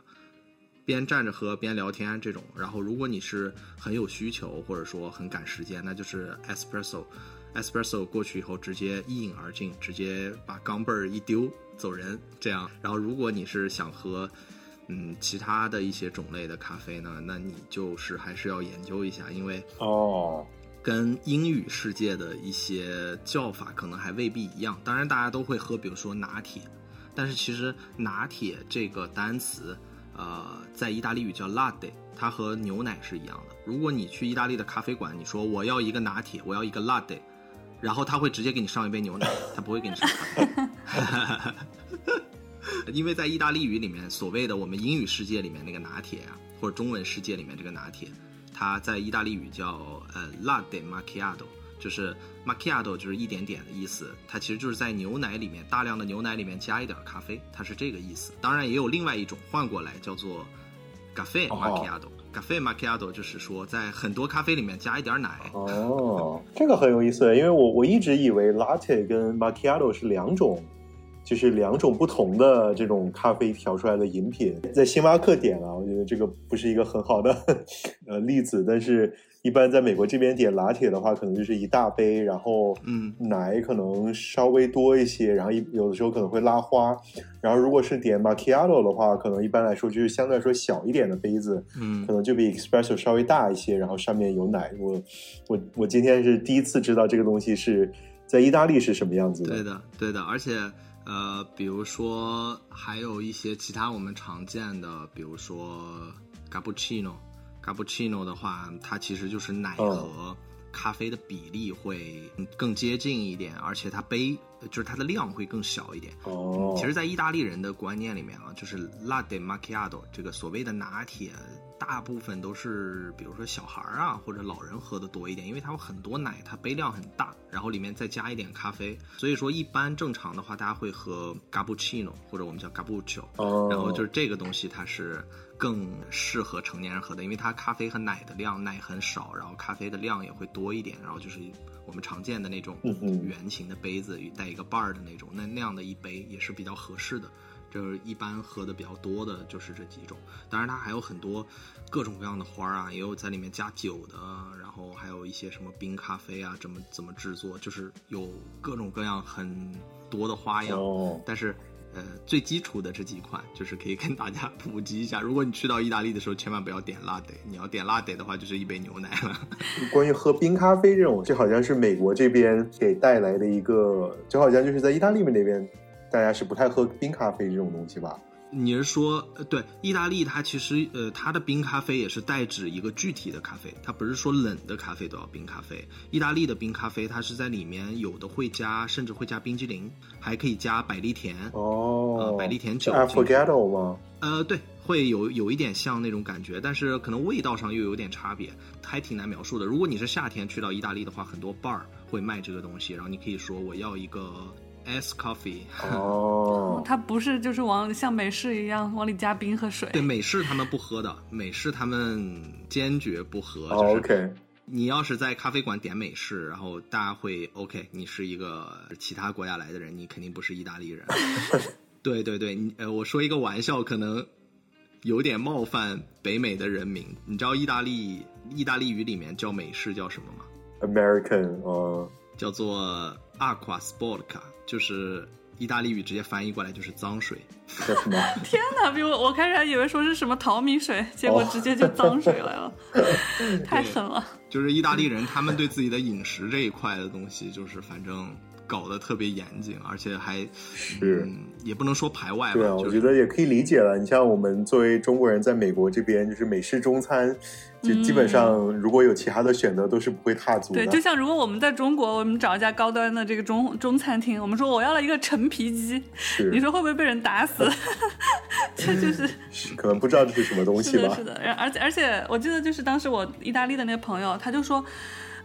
边站着喝边聊天这种，然后如果你是很有需求或者说很赶时间，那就是 espresso，espresso 过去以后直接一饮而尽，直接把钢镚儿一丢走人这样。然后如果你是想喝，嗯，其他的一些种类的咖啡呢，那你就是还是要研究一下，因为哦，跟英语世界的一些叫法可能还未必一样。当然大家都会喝，比如说拿铁，但是其实拿铁这个单词。呃，在意大利语叫 latte，它和牛奶是一样的。如果你去意大利的咖啡馆，你说我要一个拿铁，我要一个 latte，然后他会直接给你上一杯牛奶，他不会给你上咖啡。因为在意大利语里面，所谓的我们英语世界里面那个拿铁啊，或者中文世界里面这个拿铁，它在意大利语叫呃 latte macchiato。就是 macchiato 就是一点点的意思，它其实就是在牛奶里面大量的牛奶里面加一点咖啡，它是这个意思。当然也有另外一种换过来叫做 cafe macchiato，cafe macchiato 就是说在很多咖啡里面加一点奶。哦，这个很有意思，因为我我一直以为 latte 跟 macchiato 是两种，就是两种不同的这种咖啡调出来的饮品。在星巴克点啊，我觉得这个不是一个很好的 呃例子，但是。一般在美国这边点拿铁的话，可能就是一大杯，然后嗯，奶可能稍微多一些，然后一有的时候可能会拉花。然后如果是点 macchiato 的话，可能一般来说就是相对来说小一点的杯子，嗯，可能就比 espresso 稍微大一些，然后上面有奶。我我我今天是第一次知道这个东西是在意大利是什么样子的。对的，对的，而且呃，比如说还有一些其他我们常见的，比如说 cappuccino，cappuccino 的话，它其实就是奶和咖啡的比例会更接近一点，而且它杯就是它的量会更小一点。哦，其实，在意大利人的观念里面啊，就是 latte macchiato 这个所谓的拿铁。大部分都是，比如说小孩儿啊或者老人喝的多一点，因为它有很多奶，它杯量很大，然后里面再加一点咖啡，所以说一般正常的话，大家会喝 cappuccino 或者我们叫 cappuccino，然后就是这个东西它是更适合成年人喝的，因为它咖啡和奶的量奶很少，然后咖啡的量也会多一点，然后就是我们常见的那种圆形的杯子带一个瓣儿的那种，那那样的一杯也是比较合适的。就是一般喝的比较多的就是这几种，当然它还有很多各种各样的花儿啊，也有在里面加酒的，然后还有一些什么冰咖啡啊，怎么怎么制作，就是有各种各样很多的花样。但是，呃，最基础的这几款就是可以跟大家 普及一下。如果你去到意大利的时候，千万不要点拉德，你要点拉德的话，就是一杯牛奶了。关于喝冰咖啡这种，这好像是美国这边给带来的一个，就好像就是在意大利那边。大家是不太喝冰咖啡这种东西吧？你是说，对，意大利它其实，呃，它的冰咖啡也是代指一个具体的咖啡，它不是说冷的咖啡都要冰咖啡。意大利的冰咖啡，它是在里面有的会加，甚至会加冰激凌，还可以加百利甜哦，百利甜酒。Affogato 吗？呃，对，会有有一点像那种感觉，但是可能味道上又有点差别，还挺难描述的。如果你是夏天去到意大利的话，很多 bar 会卖这个东西，然后你可以说我要一个。S coffee 哦，它不是就是往像美式一样往里加冰和水。对，美式他们不喝的，美式他们坚决不喝。OK，你要是在咖啡馆点美式，然后大家会 OK，你是一个其他国家来的人，你肯定不是意大利人。对对对，你呃，我说一个玩笑，可能有点冒犯北美的人民。你知道意大利意大利语里面叫美式叫什么吗？American，哦，叫做 Aqua Sportca。就是意大利语直接翻译过来就是脏水 天哪！比我我开始还以为说是什么淘米水，结果直接就脏水来了，太狠了。就是意大利人他们对自己的饮食这一块的东西，就是反正搞得特别严谨，而且还是、嗯、也不能说排外吧。对啊，就是、我觉得也可以理解了。你像我们作为中国人在美国这边，就是美式中餐，就基本上如果有其他的选择，都是不会踏足的。对，就像如果我们在中国，我们找一家高端的这个中中餐厅，我们说我要了一个陈皮鸡，你说会不会被人打死？这就是 是可能不知道这是什么东西吧？是的，是的。而且而且，我记得就是当时我意大利的那个朋友，他就说：“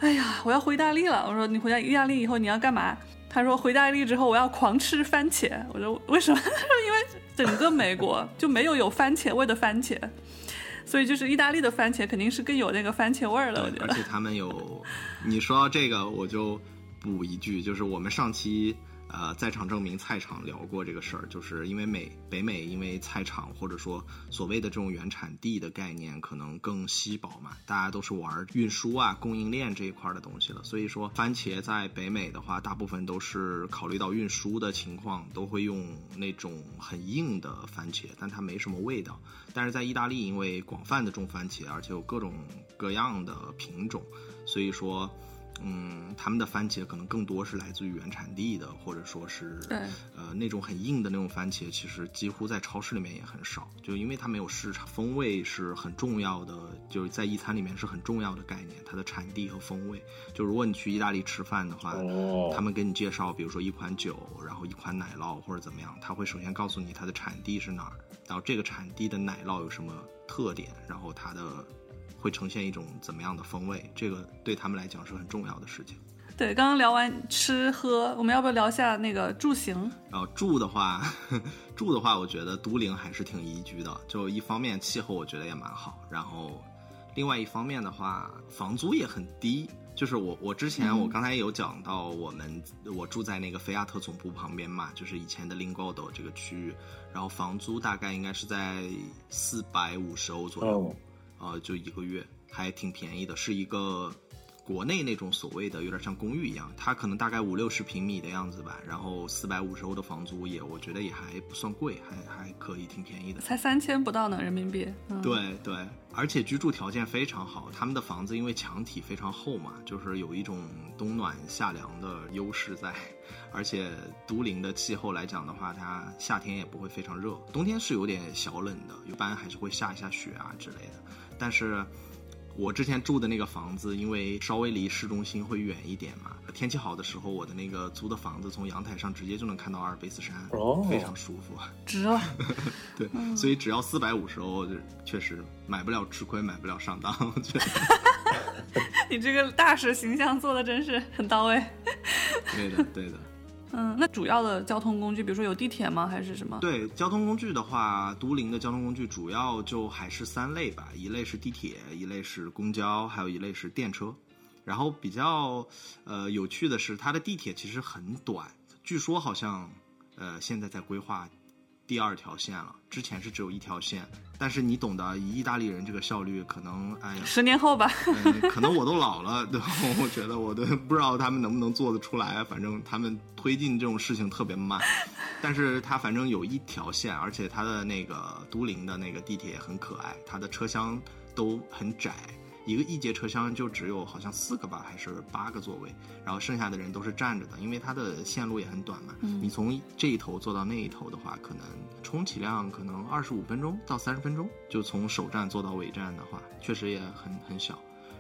哎呀，我要回意大利了。”我说：“你回到意大利以后你要干嘛？”他说：“回意大利之后我要狂吃番茄。”我说：“为什么？”他说：“因为整个美国就没有有番茄味的番茄，所以就是意大利的番茄肯定是更有那个番茄味儿的。”我觉得。而且他们有，你说到这个，我就补一句，就是我们上期。呃，在场证明菜场聊过这个事儿，就是因为美北美因为菜场或者说所谓的这种原产地的概念可能更稀薄嘛，大家都是玩运输啊、供应链这一块的东西了，所以说番茄在北美的话，大部分都是考虑到运输的情况，都会用那种很硬的番茄，但它没什么味道。但是在意大利，因为广泛的种番茄，而且有各种各样的品种，所以说。嗯，他们的番茄可能更多是来自于原产地的，或者说是，呃那种很硬的那种番茄，其实几乎在超市里面也很少，就因为它没有市场，风味是很重要的，就是在意餐里面是很重要的概念，它的产地和风味。就如果你去意大利吃饭的话，哦、他们给你介绍，比如说一款酒，然后一款奶酪或者怎么样，他会首先告诉你它的产地是哪儿，然后这个产地的奶酪有什么特点，然后它的。会呈现一种怎么样的风味？这个对他们来讲是很重要的事情。对，刚刚聊完吃喝，我们要不要聊一下那个住行？然后住的话，住的话，我觉得都灵还是挺宜居的。就一方面气候我觉得也蛮好，然后另外一方面的话，房租也很低。就是我我之前我刚才有讲到，我们、嗯、我住在那个菲亚特总部旁边嘛，就是以前的 Lingodo 这个区域，然后房租大概应该是在四百五十欧左右。哦呃，就一个月还挺便宜的，是一个国内那种所谓的有点像公寓一样，它可能大概五六十平米的样子吧，然后四百五十欧的房租也，我觉得也还不算贵，还还可以，挺便宜的，才三千不到呢人民币。嗯、对对，而且居住条件非常好，他们的房子因为墙体非常厚嘛，就是有一种冬暖夏凉的优势在，而且都灵的气候来讲的话，它夏天也不会非常热，冬天是有点小冷的，一般还是会下一下雪啊之类的。但是，我之前住的那个房子，因为稍微离市中心会远一点嘛，天气好的时候，我的那个租的房子从阳台上直接就能看到阿尔卑斯山，哦、非常舒服，值了。对，嗯、所以只要四百五十欧，确实买不了吃亏，买不了上当。我觉得 你这个大使形象做的真是很到位。对的，对的。嗯，那主要的交通工具，比如说有地铁吗？还是什么？对，交通工具的话，都灵的交通工具主要就还是三类吧，一类是地铁，一类是公交，还有一类是电车。然后比较呃有趣的是，它的地铁其实很短，据说好像呃现在在规划第二条线了，之前是只有一条线。但是你懂得，以意大利人这个效率，可能哎呀，十年后吧，嗯，可能我都老了，对吧？我觉得我都不知道他们能不能做得出来。反正他们推进这种事情特别慢，但是它反正有一条线，而且它的那个都灵的那个地铁也很可爱，它的车厢都很窄。一个一节车厢就只有好像四个吧，还是八个座位，然后剩下的人都是站着的，因为它的线路也很短嘛。嗯、你从这一头坐到那一头的话，可能充其量可能二十五分钟到三十分钟，就从首站坐到尾站的话，确实也很很小。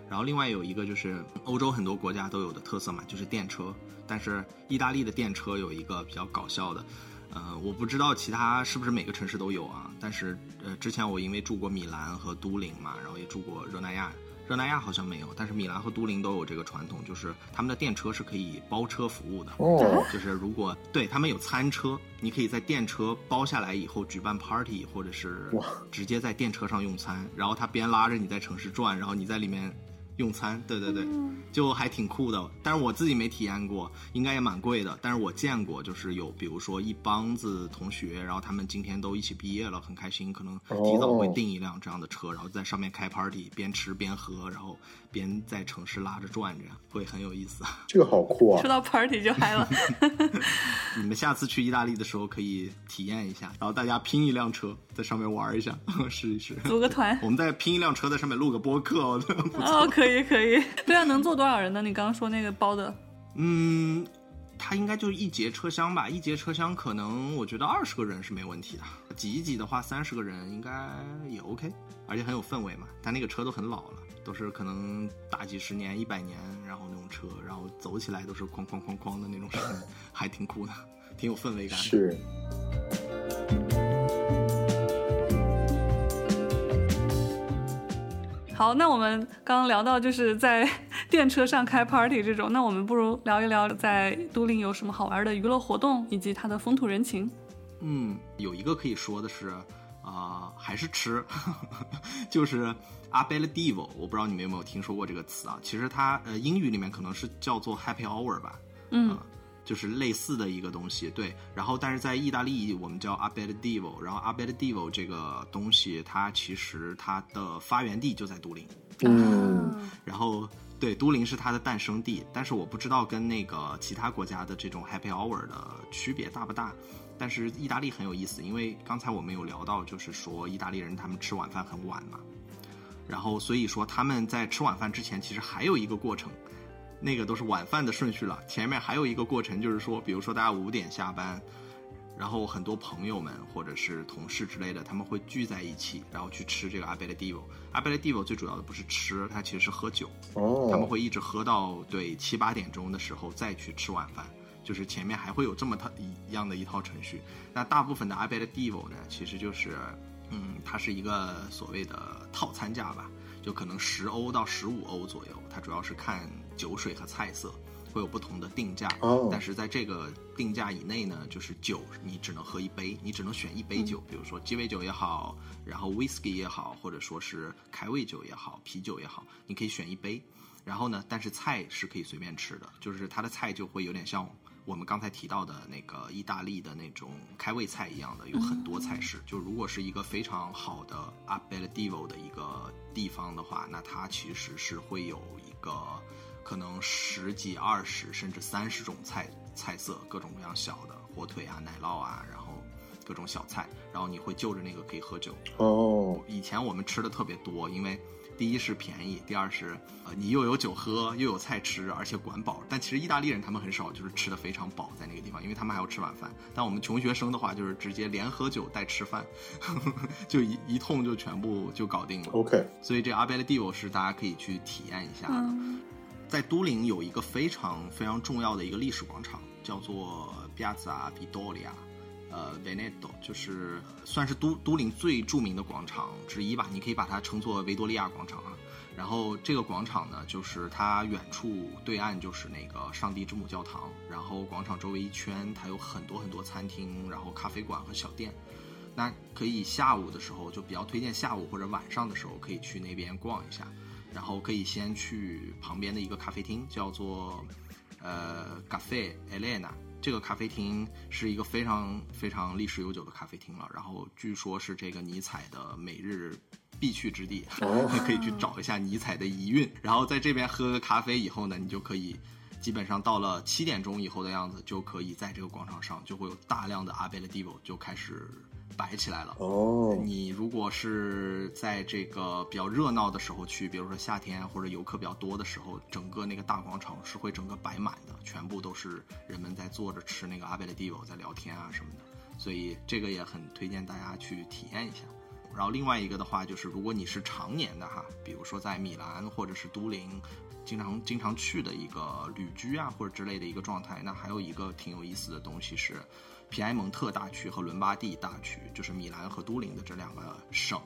然后另外有一个就是欧洲很多国家都有的特色嘛，就是电车，但是意大利的电车有一个比较搞笑的。呃，我不知道其他是不是每个城市都有啊，但是呃，之前我因为住过米兰和都灵嘛，然后也住过热那亚。热那亚好像没有，但是米兰和都灵都有这个传统，就是他们的电车是可以包车服务的。哦，就是如果对他们有餐车，你可以在电车包下来以后举办 party，或者是直接在电车上用餐，然后他边拉着你在城市转，然后你在里面用餐。对对对，就还挺酷的。但是我自己没体验过，应该也蛮贵的。但是我见过，就是有比如说一帮子同学，然后他们今天都一起毕业了，很开心，可能提早会订一辆这样的车，然后在上面开 party，边吃边喝，然后边在城市拉着转，这样会很有意思。这个好酷啊！说到 party 就嗨了。你们下次去意大利的时候可以体验一下，然后大家拼一辆车在上面玩一下，试一试。组个团，我们再拼一辆车在上面录个播客哦。哦，可以可以。对啊，能坐多少人呢？你刚刚说那个包的？嗯，它应该就是一节车厢吧，一节车厢可能我觉得二十个人是没问题的，挤一挤的话三十个人应该也 OK，而且很有氛围嘛。但那个车都很老了，都是可能大几十年、一百年，然后那种车，然后走起来都是哐哐哐哐的那种声音，还挺酷的，挺有氛围感。是。好，那我们刚刚聊到就是在 电车上开 party 这种，那我们不如聊一聊在都灵有什么好玩的娱乐活动以及它的风土人情。嗯，有一个可以说的是，啊，还是吃，就是 aperitivo，我不知道你们有没有听说过这个词啊？其实它呃英语里面可能是叫做 happy hour 吧？嗯。就是类似的一个东西，对。然后，但是在意大利，我们叫 aperitivo。然后，aperitivo 这个东西，它其实它的发源地就在都灵。嗯。然后，对，都灵是它的诞生地。但是我不知道跟那个其他国家的这种 happy hour 的区别大不大。但是意大利很有意思，因为刚才我们有聊到，就是说意大利人他们吃晚饭很晚嘛。然后，所以说他们在吃晚饭之前，其实还有一个过程。那个都是晚饭的顺序了，前面还有一个过程，就是说，比如说大家五点下班，然后很多朋友们或者是同事之类的，他们会聚在一起，然后去吃这个阿贝勒蒂 o 阿贝勒蒂 o 最主要的不是吃，它其实是喝酒。哦。他们会一直喝到对七八点钟的时候再去吃晚饭，就是前面还会有这么套一样的一套程序。那大部分的阿贝勒蒂 o 呢，其实就是，嗯，它是一个所谓的套餐价吧。就可能十欧到十五欧左右，它主要是看酒水和菜色，会有不同的定价。哦。但是在这个定价以内呢，就是酒你只能喝一杯，你只能选一杯酒，比如说鸡尾酒也好，然后 whisky 也好，或者说是开胃酒也好，啤酒也好，你可以选一杯。然后呢，但是菜是可以随便吃的，就是它的菜就会有点像。我们刚才提到的那个意大利的那种开胃菜一样的，有很多菜式。就如果是一个非常好的 aperitivo 的一个地方的话，那它其实是会有一个可能十几、二十甚至三十种菜菜色，各种各样小的火腿啊、奶酪啊，然后各种小菜，然后你会就着那个可以喝酒。哦，以前我们吃的特别多，因为。第一是便宜，第二是呃你又有酒喝又有菜吃，而且管饱。但其实意大利人他们很少就是吃的非常饱在那个地方，因为他们还要吃晚饭。但我们穷学生的话，就是直接连喝酒带吃饭，呵 呵就一一通就全部就搞定了。OK，所以这阿贝勒蒂欧是大家可以去体验一下的。在都灵有一个非常非常重要的一个历史广场，叫做 Piazza Vittoria。呃，Veneto 就是算是都都灵最著名的广场之一吧，你可以把它称作维多利亚广场啊。然后这个广场呢，就是它远处对岸就是那个上帝之母教堂，然后广场周围一圈，它有很多很多餐厅，然后咖啡馆和小店。那可以下午的时候就比较推荐下午或者晚上的时候可以去那边逛一下，然后可以先去旁边的一个咖啡厅，叫做呃 Cafe Elena。这个咖啡厅是一个非常非常历史悠久的咖啡厅了，然后据说是这个尼采的每日必去之地，可以去找一下尼采的遗韵。然后在这边喝个咖啡以后呢，你就可以基本上到了七点钟以后的样子，就可以在这个广场上就会有大量的阿贝勒蒂 o 就开始。摆起来了哦！你如果是在这个比较热闹的时候去，比如说夏天或者游客比较多的时候，整个那个大广场是会整个摆满的，全部都是人们在坐着吃那个阿贝勒蒂欧，在聊天啊什么的。所以这个也很推荐大家去体验一下。然后另外一个的话，就是如果你是常年的哈，比如说在米兰或者是都灵，经常经常去的一个旅居啊或者之类的一个状态，那还有一个挺有意思的东西是。皮埃蒙特大区和伦巴第大区，就是米兰和都灵的这两个省，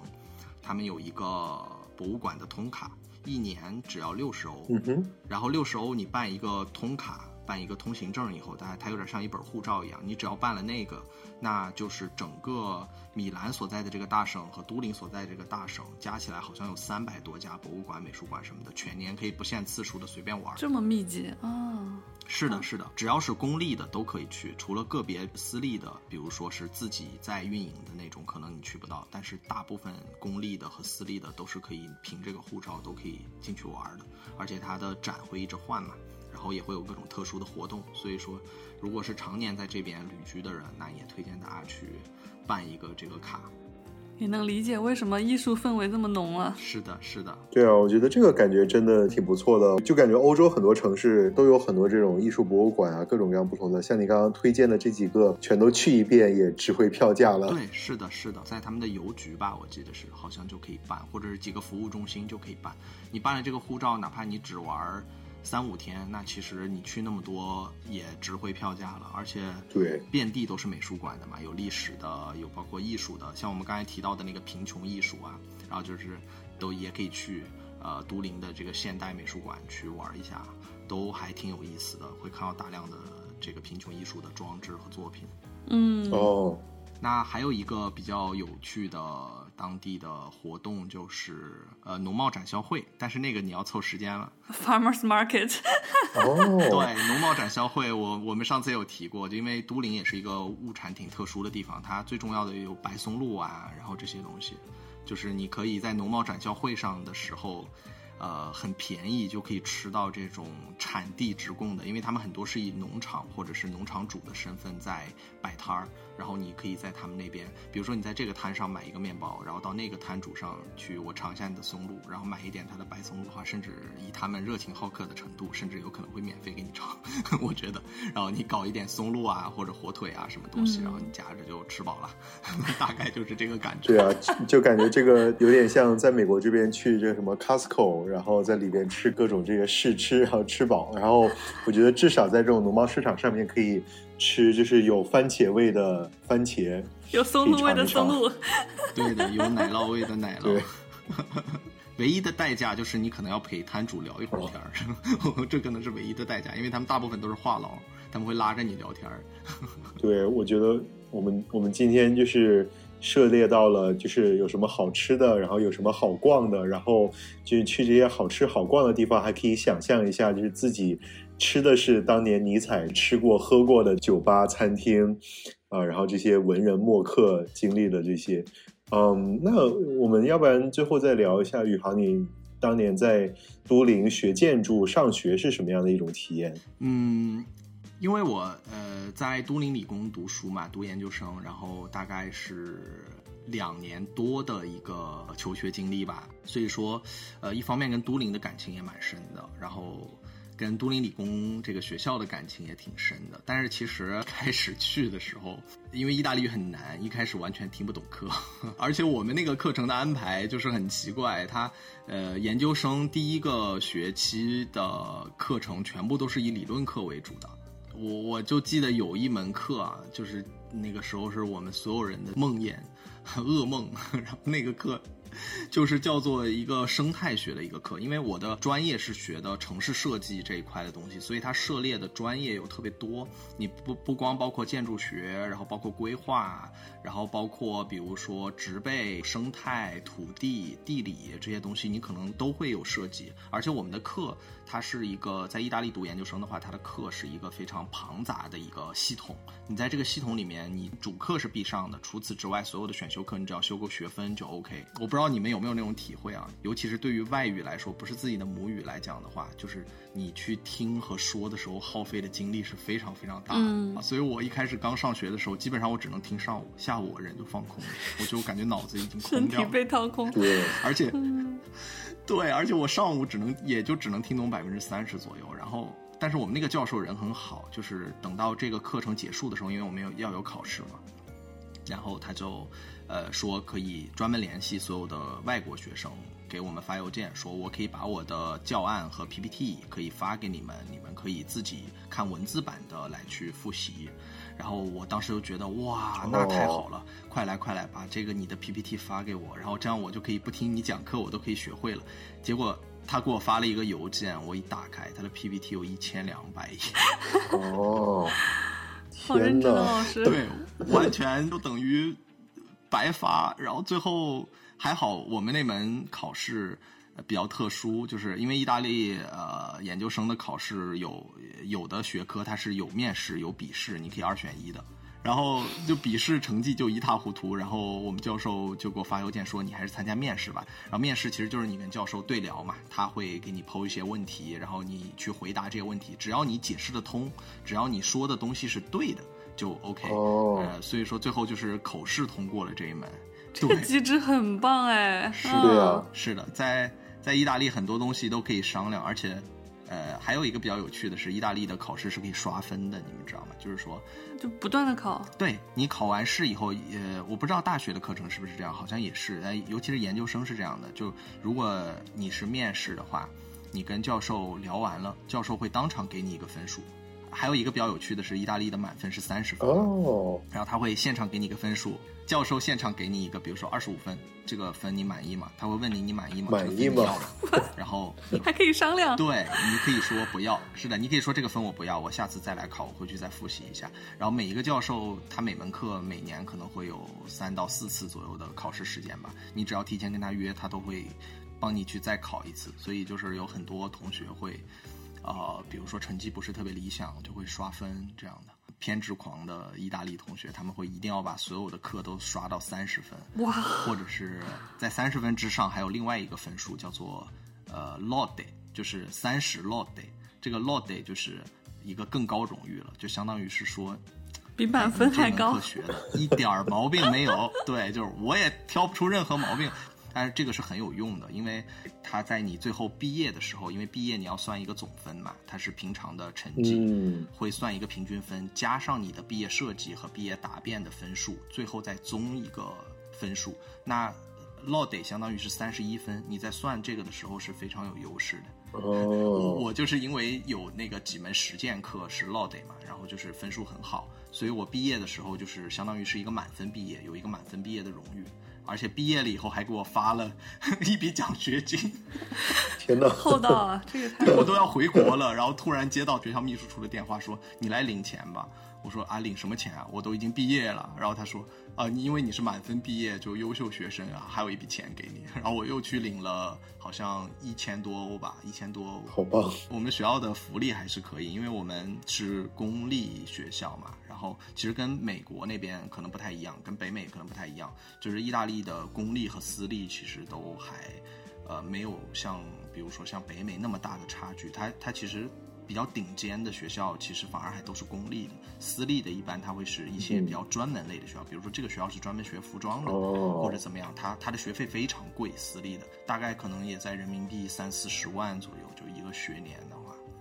他们有一个博物馆的通卡，一年只要六十欧。嗯哼。然后六十欧你办一个通卡，办一个通行证以后，它它有点像一本护照一样，你只要办了那个，那就是整个米兰所在的这个大省和都灵所在这个大省加起来，好像有三百多家博物馆、美术馆什么的，全年可以不限次数的随便玩。这么密集啊！是的，是的，只要是公立的都可以去，除了个别私立的，比如说是自己在运营的那种，可能你去不到。但是大部分公立的和私立的都是可以凭这个护照都可以进去玩的，而且它的展会一直换嘛，然后也会有各种特殊的活动。所以说，如果是常年在这边旅居的人，那也推荐大家去办一个这个卡。也能理解为什么艺术氛围这么浓了。是的，是的，对啊，我觉得这个感觉真的挺不错的，就感觉欧洲很多城市都有很多这种艺术博物馆啊，各种各样不同的。像你刚刚推荐的这几个，全都去一遍也值回票价了。对，是的，是的，在他们的邮局吧，我记得是好像就可以办，或者是几个服务中心就可以办。你办了这个护照，哪怕你只玩三五天，那其实你去那么多也值回票价了，而且对，遍地都是美术馆的嘛，有历史的，有包括艺术的，像我们刚才提到的那个贫穷艺术啊，然后就是都也可以去呃都灵的这个现代美术馆去玩一下，都还挺有意思的，会看到大量的这个贫穷艺术的装置和作品。嗯，哦，那还有一个比较有趣的当地的活动就是呃农贸展销会，但是那个你要凑时间了。Farmers Market，哦，对，农贸展销会，我我们上次也有提过，就因为都灵也是一个物产挺特殊的地方，它最重要的有白松露啊，然后这些东西，就是你可以在农贸展销会上的时候，呃，很便宜就可以吃到这种产地直供的，因为他们很多是以农场或者是农场主的身份在摆摊儿，然后你可以在他们那边，比如说你在这个摊上买一个面包，然后到那个摊主上去，我尝一下你的松露，然后买一点他的白松露的话，甚至以他们热情好客的程度，甚至有可能会免费给你尝，我觉得。然后你搞一点松露啊或者火腿啊什么东西，嗯然后你夹着就吃饱了，大概就是这个感觉。对啊，就感觉这个有点像在美国这边去这个什么 Costco，然后在里边吃各种这个试吃，然后吃饱。然后我觉得至少在这种农贸市场上面可以吃，就是有番茄味的番茄，有松露味的松露。对的，有奶酪味的奶酪对。唯一的代价就是你可能要陪摊主聊一会儿天儿，这可能是唯一的代价，因为他们大部分都是话痨，他们会拉着你聊天儿。对，我觉得我们我们今天就是涉猎到了，就是有什么好吃的，然后有什么好逛的，然后就去这些好吃好逛的地方，还可以想象一下，就是自己吃的是当年尼采吃过喝过的酒吧餐厅啊、然后这些文人墨客经历的这些，嗯，那我们要不然最后再聊一下宇航，你当年在都灵学建筑上学是什么样的一种体验？嗯，因为我呃在都灵理工读书嘛，读研究生，然后大概是两年多的一个求学经历吧，所以说呃一方面跟都灵的感情也蛮深的，然后。跟都灵理工这个学校的感情也挺深的，但是其实 开始去的时候，因为意大利语很难，一开始完全听不懂课，而且我们那个课程的安排就是很奇怪，它呃研究生第一个学期的课程全部都是以理论课为主的，我我就记得有一门课啊，就是那个时候是我们所有人的梦魇、噩梦，然后那个课就是叫做一个生态学的一个课，因为我的专业是学的城市设计这一块的东西，所以它涉猎的专业有特别多。你不不光包括建筑学，然后包括规划，然后包括比如说植被、生态、土地、地理这些东西，你可能都会有涉及。而且我们的课，它是一个在意大利读研究生的话，它的课是一个非常庞杂的一个系统。你在这个系统里面，你主课是必上的，除此之外，所有的选修课你只要修够学分就 OK。我不知道你们有没有那种体会啊？尤其是对于外语来说，不是自己的母语来讲的话，就是你去听和说的时候，耗费的精力是非常非常大的。嗯啊所以我一开始刚上学的时候，基本上我只能听上午，下午我人就放空了，我就感觉脑子已经空 身体。被掏空。对，而且，对，而且我上午只能也就只能听懂百分之三十左右，然后。但是我们那个教授人很好，就是等到这个课程结束的时候，因为我们有要有考试嘛，然后他就，呃，说可以专门联系所有的外国学生，给我们发邮件，说我可以把我的教案和 PPT 可以发给你们，你们可以自己看文字版的来去复习。然后我当时就觉得哇，那太好了，快来快来，把这个你的 PPT 发给我，然后这样我就可以不听你讲课，我都可以学会了。结果他给我发了一个邮件，我一打开，他的 PPT 有一千两百页。哦，好认天真老师。对，完全就等于白发。然后最后还好，我们那门考试比较特殊，就是因为意大利呃研究生的考试有有的学科它是有面试有笔试，你可以二选一的。然后就笔试成绩就一塌糊涂，然后我们教授就给我发邮件说你还是参加面试吧。然后面试其实就是你跟教授对聊嘛，他会给你抛一些问题，然后你去回答这些问题，只要你解释得通，只要你说的东西是对的，就 OK。哦呃，所以说最后就是口试通过了这一门。这个 机制很棒哎。是对呀是的，在在意大利很多东西都可以商量，而且，呃，还有一个比较有趣的是，意大利的考试是可以刷分的，你们知道吗？就是说，就不断的考。对你考完试以后，呃，我不知道大学的课程是不是这样，好像也是，呃，尤其是研究生是这样的。就如果你是面试的话，你跟教授聊完了，教授会当场给你一个分数。还有一个比较有趣的是，意大利的满分是三十分，哦，然后他会现场给你一个分数，教授现场给你一个，比如说二十五分，这个分你满意吗？他会问你你满意吗？满意吗？然后你 还可以商量。对，你可以说不要，是的，你可以说这个分我不要，我下次再来考，我回去再复习一下。然后每一个教授他每门课每年可能会有三到四次左右的考试时间吧，你只要提前跟他约，他都会帮你去再考一次。所以就是有很多同学会，呃，比如说成绩不是特别理想，就会刷分这样的。偏执狂的意大利同学，他们会一定要把所有的课都刷到三十分，哇，或者是在三十分之上还有另外一个分数叫做呃 lode，就是三十 lode。这个 lode 就是一个更高荣誉了，就相当于是说比满分还高。学的一点儿毛病没有。对，就是我也挑不出任何毛病。但是这个是很有用的，因为它在你最后毕业的时候，因为毕业你要算一个总分嘛，它是平常的成绩，嗯会算一个平均分，加上你的毕业设计和毕业答辩的分数，最后再综一个分数。那 lode 相当于是三十一分，你在算这个的时候是非常有优势的。哦，我就是因为有那个几门实践课是 lode 嘛，然后就是分数很好，所以我毕业的时候就是相当于是一个满分毕业，有一个满分毕业的荣誉，而且毕业了以后还给我发了 一笔奖学金，天哪，厚道啊，这个太我都要回国了，然后突然接到学校秘书处的电话说你来领钱吧，我说啊领什么钱啊，我都已经毕业了，然后他说啊你因为你是满分毕业就优秀学生啊，还有一笔钱给你，然后我又去领了好像一千多欧吧，一千多欧，好棒！我们学校的福利还是可以，因为我们是公立学校嘛。然后其实跟美国那边可能不太一样，跟北美可能不太一样，就是意大利的公立和私立其实都还，呃，没有像比如说像北美那么大的差距。它它其实比较顶尖的学校，其实反而还都是公立的，私立的一般它会是一些比较专门类的学校，比如说这个学校是专门学服装的，哦或者怎么样，它它的学费非常贵，私立的大概可能也在人民币三四十万左右，就一个学年的话。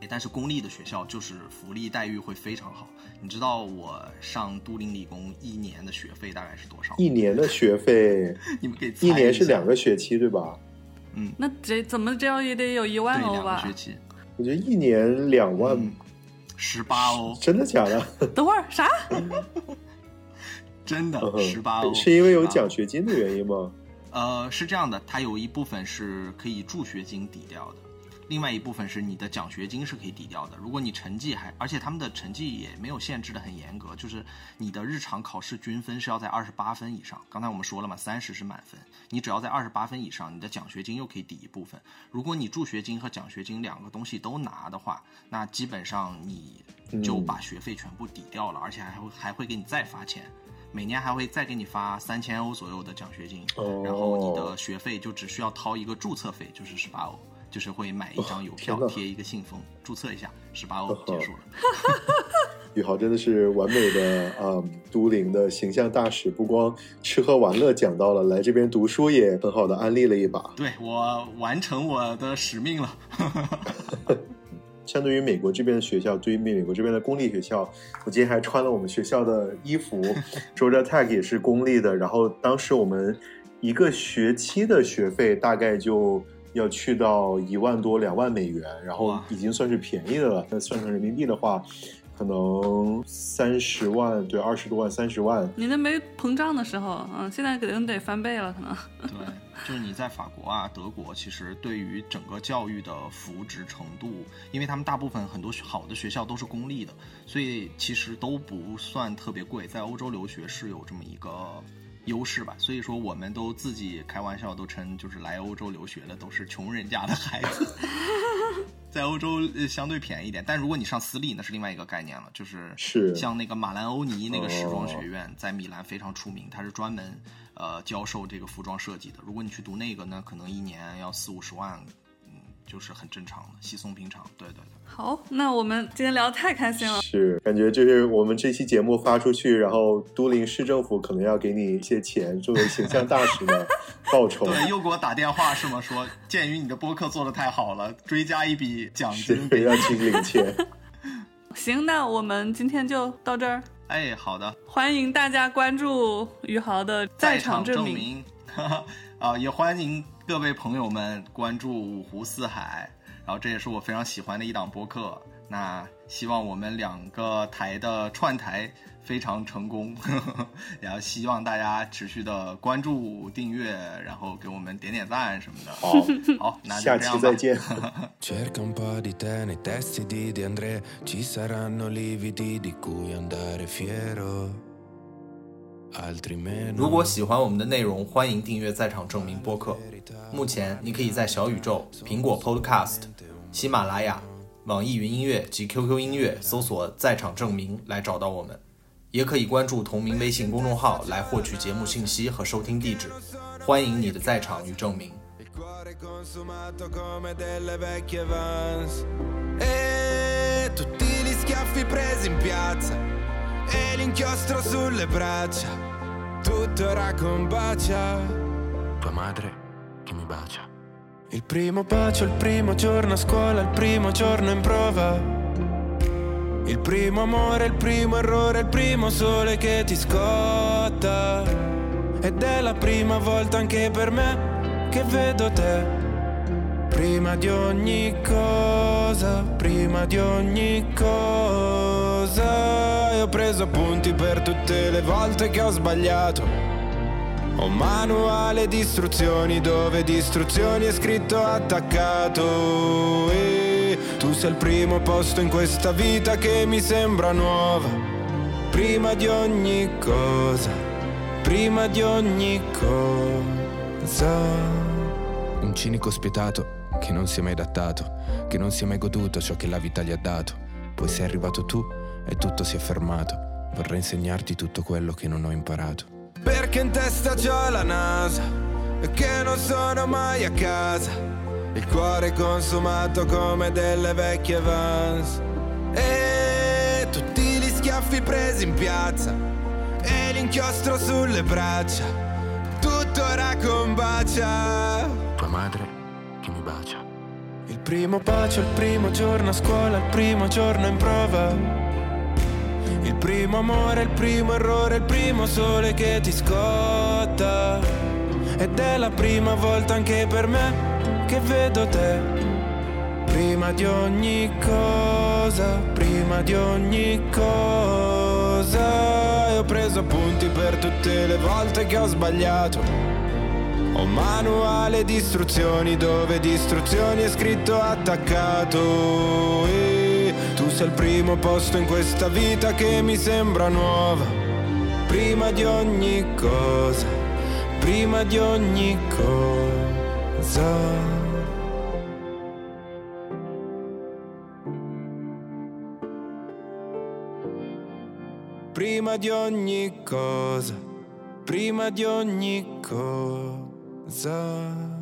但是公立的学校就是福利待遇会非常好。你知道我上都灵理工一年的学费大概是多少？一年的学费，你们可以猜一年是两个学期对吧？嗯，那这怎么着也得有一对，万欧吧两个学？期，我觉得一年两万，嗯十八欧，真的假的？等会儿啥？真的十八欧，是因为有奖学金的原因吗？呃，是这样的，它有一部分是可以助学金抵掉的，另外一部分是你的奖学金是可以抵掉的。如果你成绩还，而且他们的成绩也没有限制的很严格，就是你的日常考试均分是要在二十八分以上。刚才我们说了嘛，三十是满分，你只要在二十八分以上，你的奖学金又可以抵一部分。如果你助学金和奖学金两个东西都拿的话，那基本上你就把学费全部抵掉了，而且还会还会给你再发钱。每年还会再给你发三千欧左右的奖学金，哦然后你的学费就只需要掏一个注册费，就是十八欧，就是会买一张邮票贴一个信封，注册一下，十八欧结束了。宇豪真的是完美的啊、嗯都灵的形象大使，不光吃喝玩乐讲到了，来这边读书也很好的安利了一把。对我完成我的使命了。相对于美国这边的学校，对于美国这边的公立学校，我今天还穿了我们学校的衣服，Georgia Tech 也是公立的。然后当时我们一个学期的学费大概就要去到一万多两万美元，然后哇已经算是便宜的了。那算成人民币的话，可能三十万，对，二十多万，三十万。你那没膨胀的时候，嗯，现在可能得翻倍了，可能。对，就是你在法国啊、德国，其实对于整个教育的扶植程度，因为他们大部分很多好的学校都是公立的，所以其实都不算特别贵。在欧洲留学是有这么一个优势吧，所以说我们都自己开玩笑都称，就是来欧洲留学的都是穷人家的孩子。在欧洲呃相对便宜一点，但如果你上私立，那是另外一个概念了，就是是像那个马兰欧尼那个时装哦学院，在米兰非常出名，它是专门呃教授这个服装设计的。如果你去读那个呢，可能一年要四五十万，嗯，就是很正常的，稀松平常。对对对。好，那我们今天聊得太开心了，是感觉就是我们这期节目发出去，然后都灵市政府可能要给你一些钱作为形象大使的 报酬。对，又给我打电话是吗？说鉴于你的播客做的太好了，追加一笔奖是金。要去领钱。行，那我们今天就到这儿。哎，好的，欢迎大家关注宇豪的在场证明。啊，也欢迎各位朋友们关注五湖四海。然后这也是我非常喜欢的一档播客。那希望我们两个台的串台非常成功，然后希望大家持续的关注、订阅，然后给我们点点赞什么的。好，好，那下期再见。如果喜欢我们的内容，欢迎订阅《在场证明》播客。目前，你可以在小宇宙、苹果 Podcast、喜马拉雅、网易云音乐及 QQ 音乐搜索“在场证明”来找到我们，也可以关注同名微信公众号来获取节目信息和收听地址。欢迎你的在场与证明。e l'inchiostro sulle braccia, tutto era con bacia, tua madre che mi bacia. Il primo bacio, il primo giorno a scuola, il primo giorno in prova. Il primo amore, il primo errore, il primo sole che ti scotta. Ed è la prima volta anche per me che vedo te Prima di ogni cosa, prima di ogni cosa E ho preso appunti per tutte le volte che ho sbagliato Ho manuale di istruzioni dove di istruzioni è scritto attaccato E tu sei il primo posto in questa vita che mi sembra nuova Prima di ogni cosa, prima di ogni cosa Un cinico spietato che non si è mai adattato, che non si è mai goduto ciò che la vita gli ha dato. Poi sei arrivato tu e tutto si è fermato. Vorrei insegnarti tutto quello che non ho imparato. Perché in testa c'ho la nasa e che non sono mai a casa. Il cuore consumato come delle vecchie vans. E tutti gli schiaffi presi in piazza e l'inchiostro sulle braccia. Tutto ora combacia. Tua madre che mi bacia. Il primo bacio, il primo giorno a scuola, il primo giorno in prova. Il primo amore, il primo errore, il primo sole che ti scotta. Ed è la prima volta anche per me che vedo te. Prima di ogni cosa, prima di ogni cosa. E ho preso appunti per tutte le volte che ho sbagliato ho manuale di istruzioni dove di istruzioni è scritto attaccato tu sei il primo posto in questa vita che mi sembra nuova Prima di ogni cosa, prima di ogni cosa prima di ogni cosa, prima di ogni cosa. 在。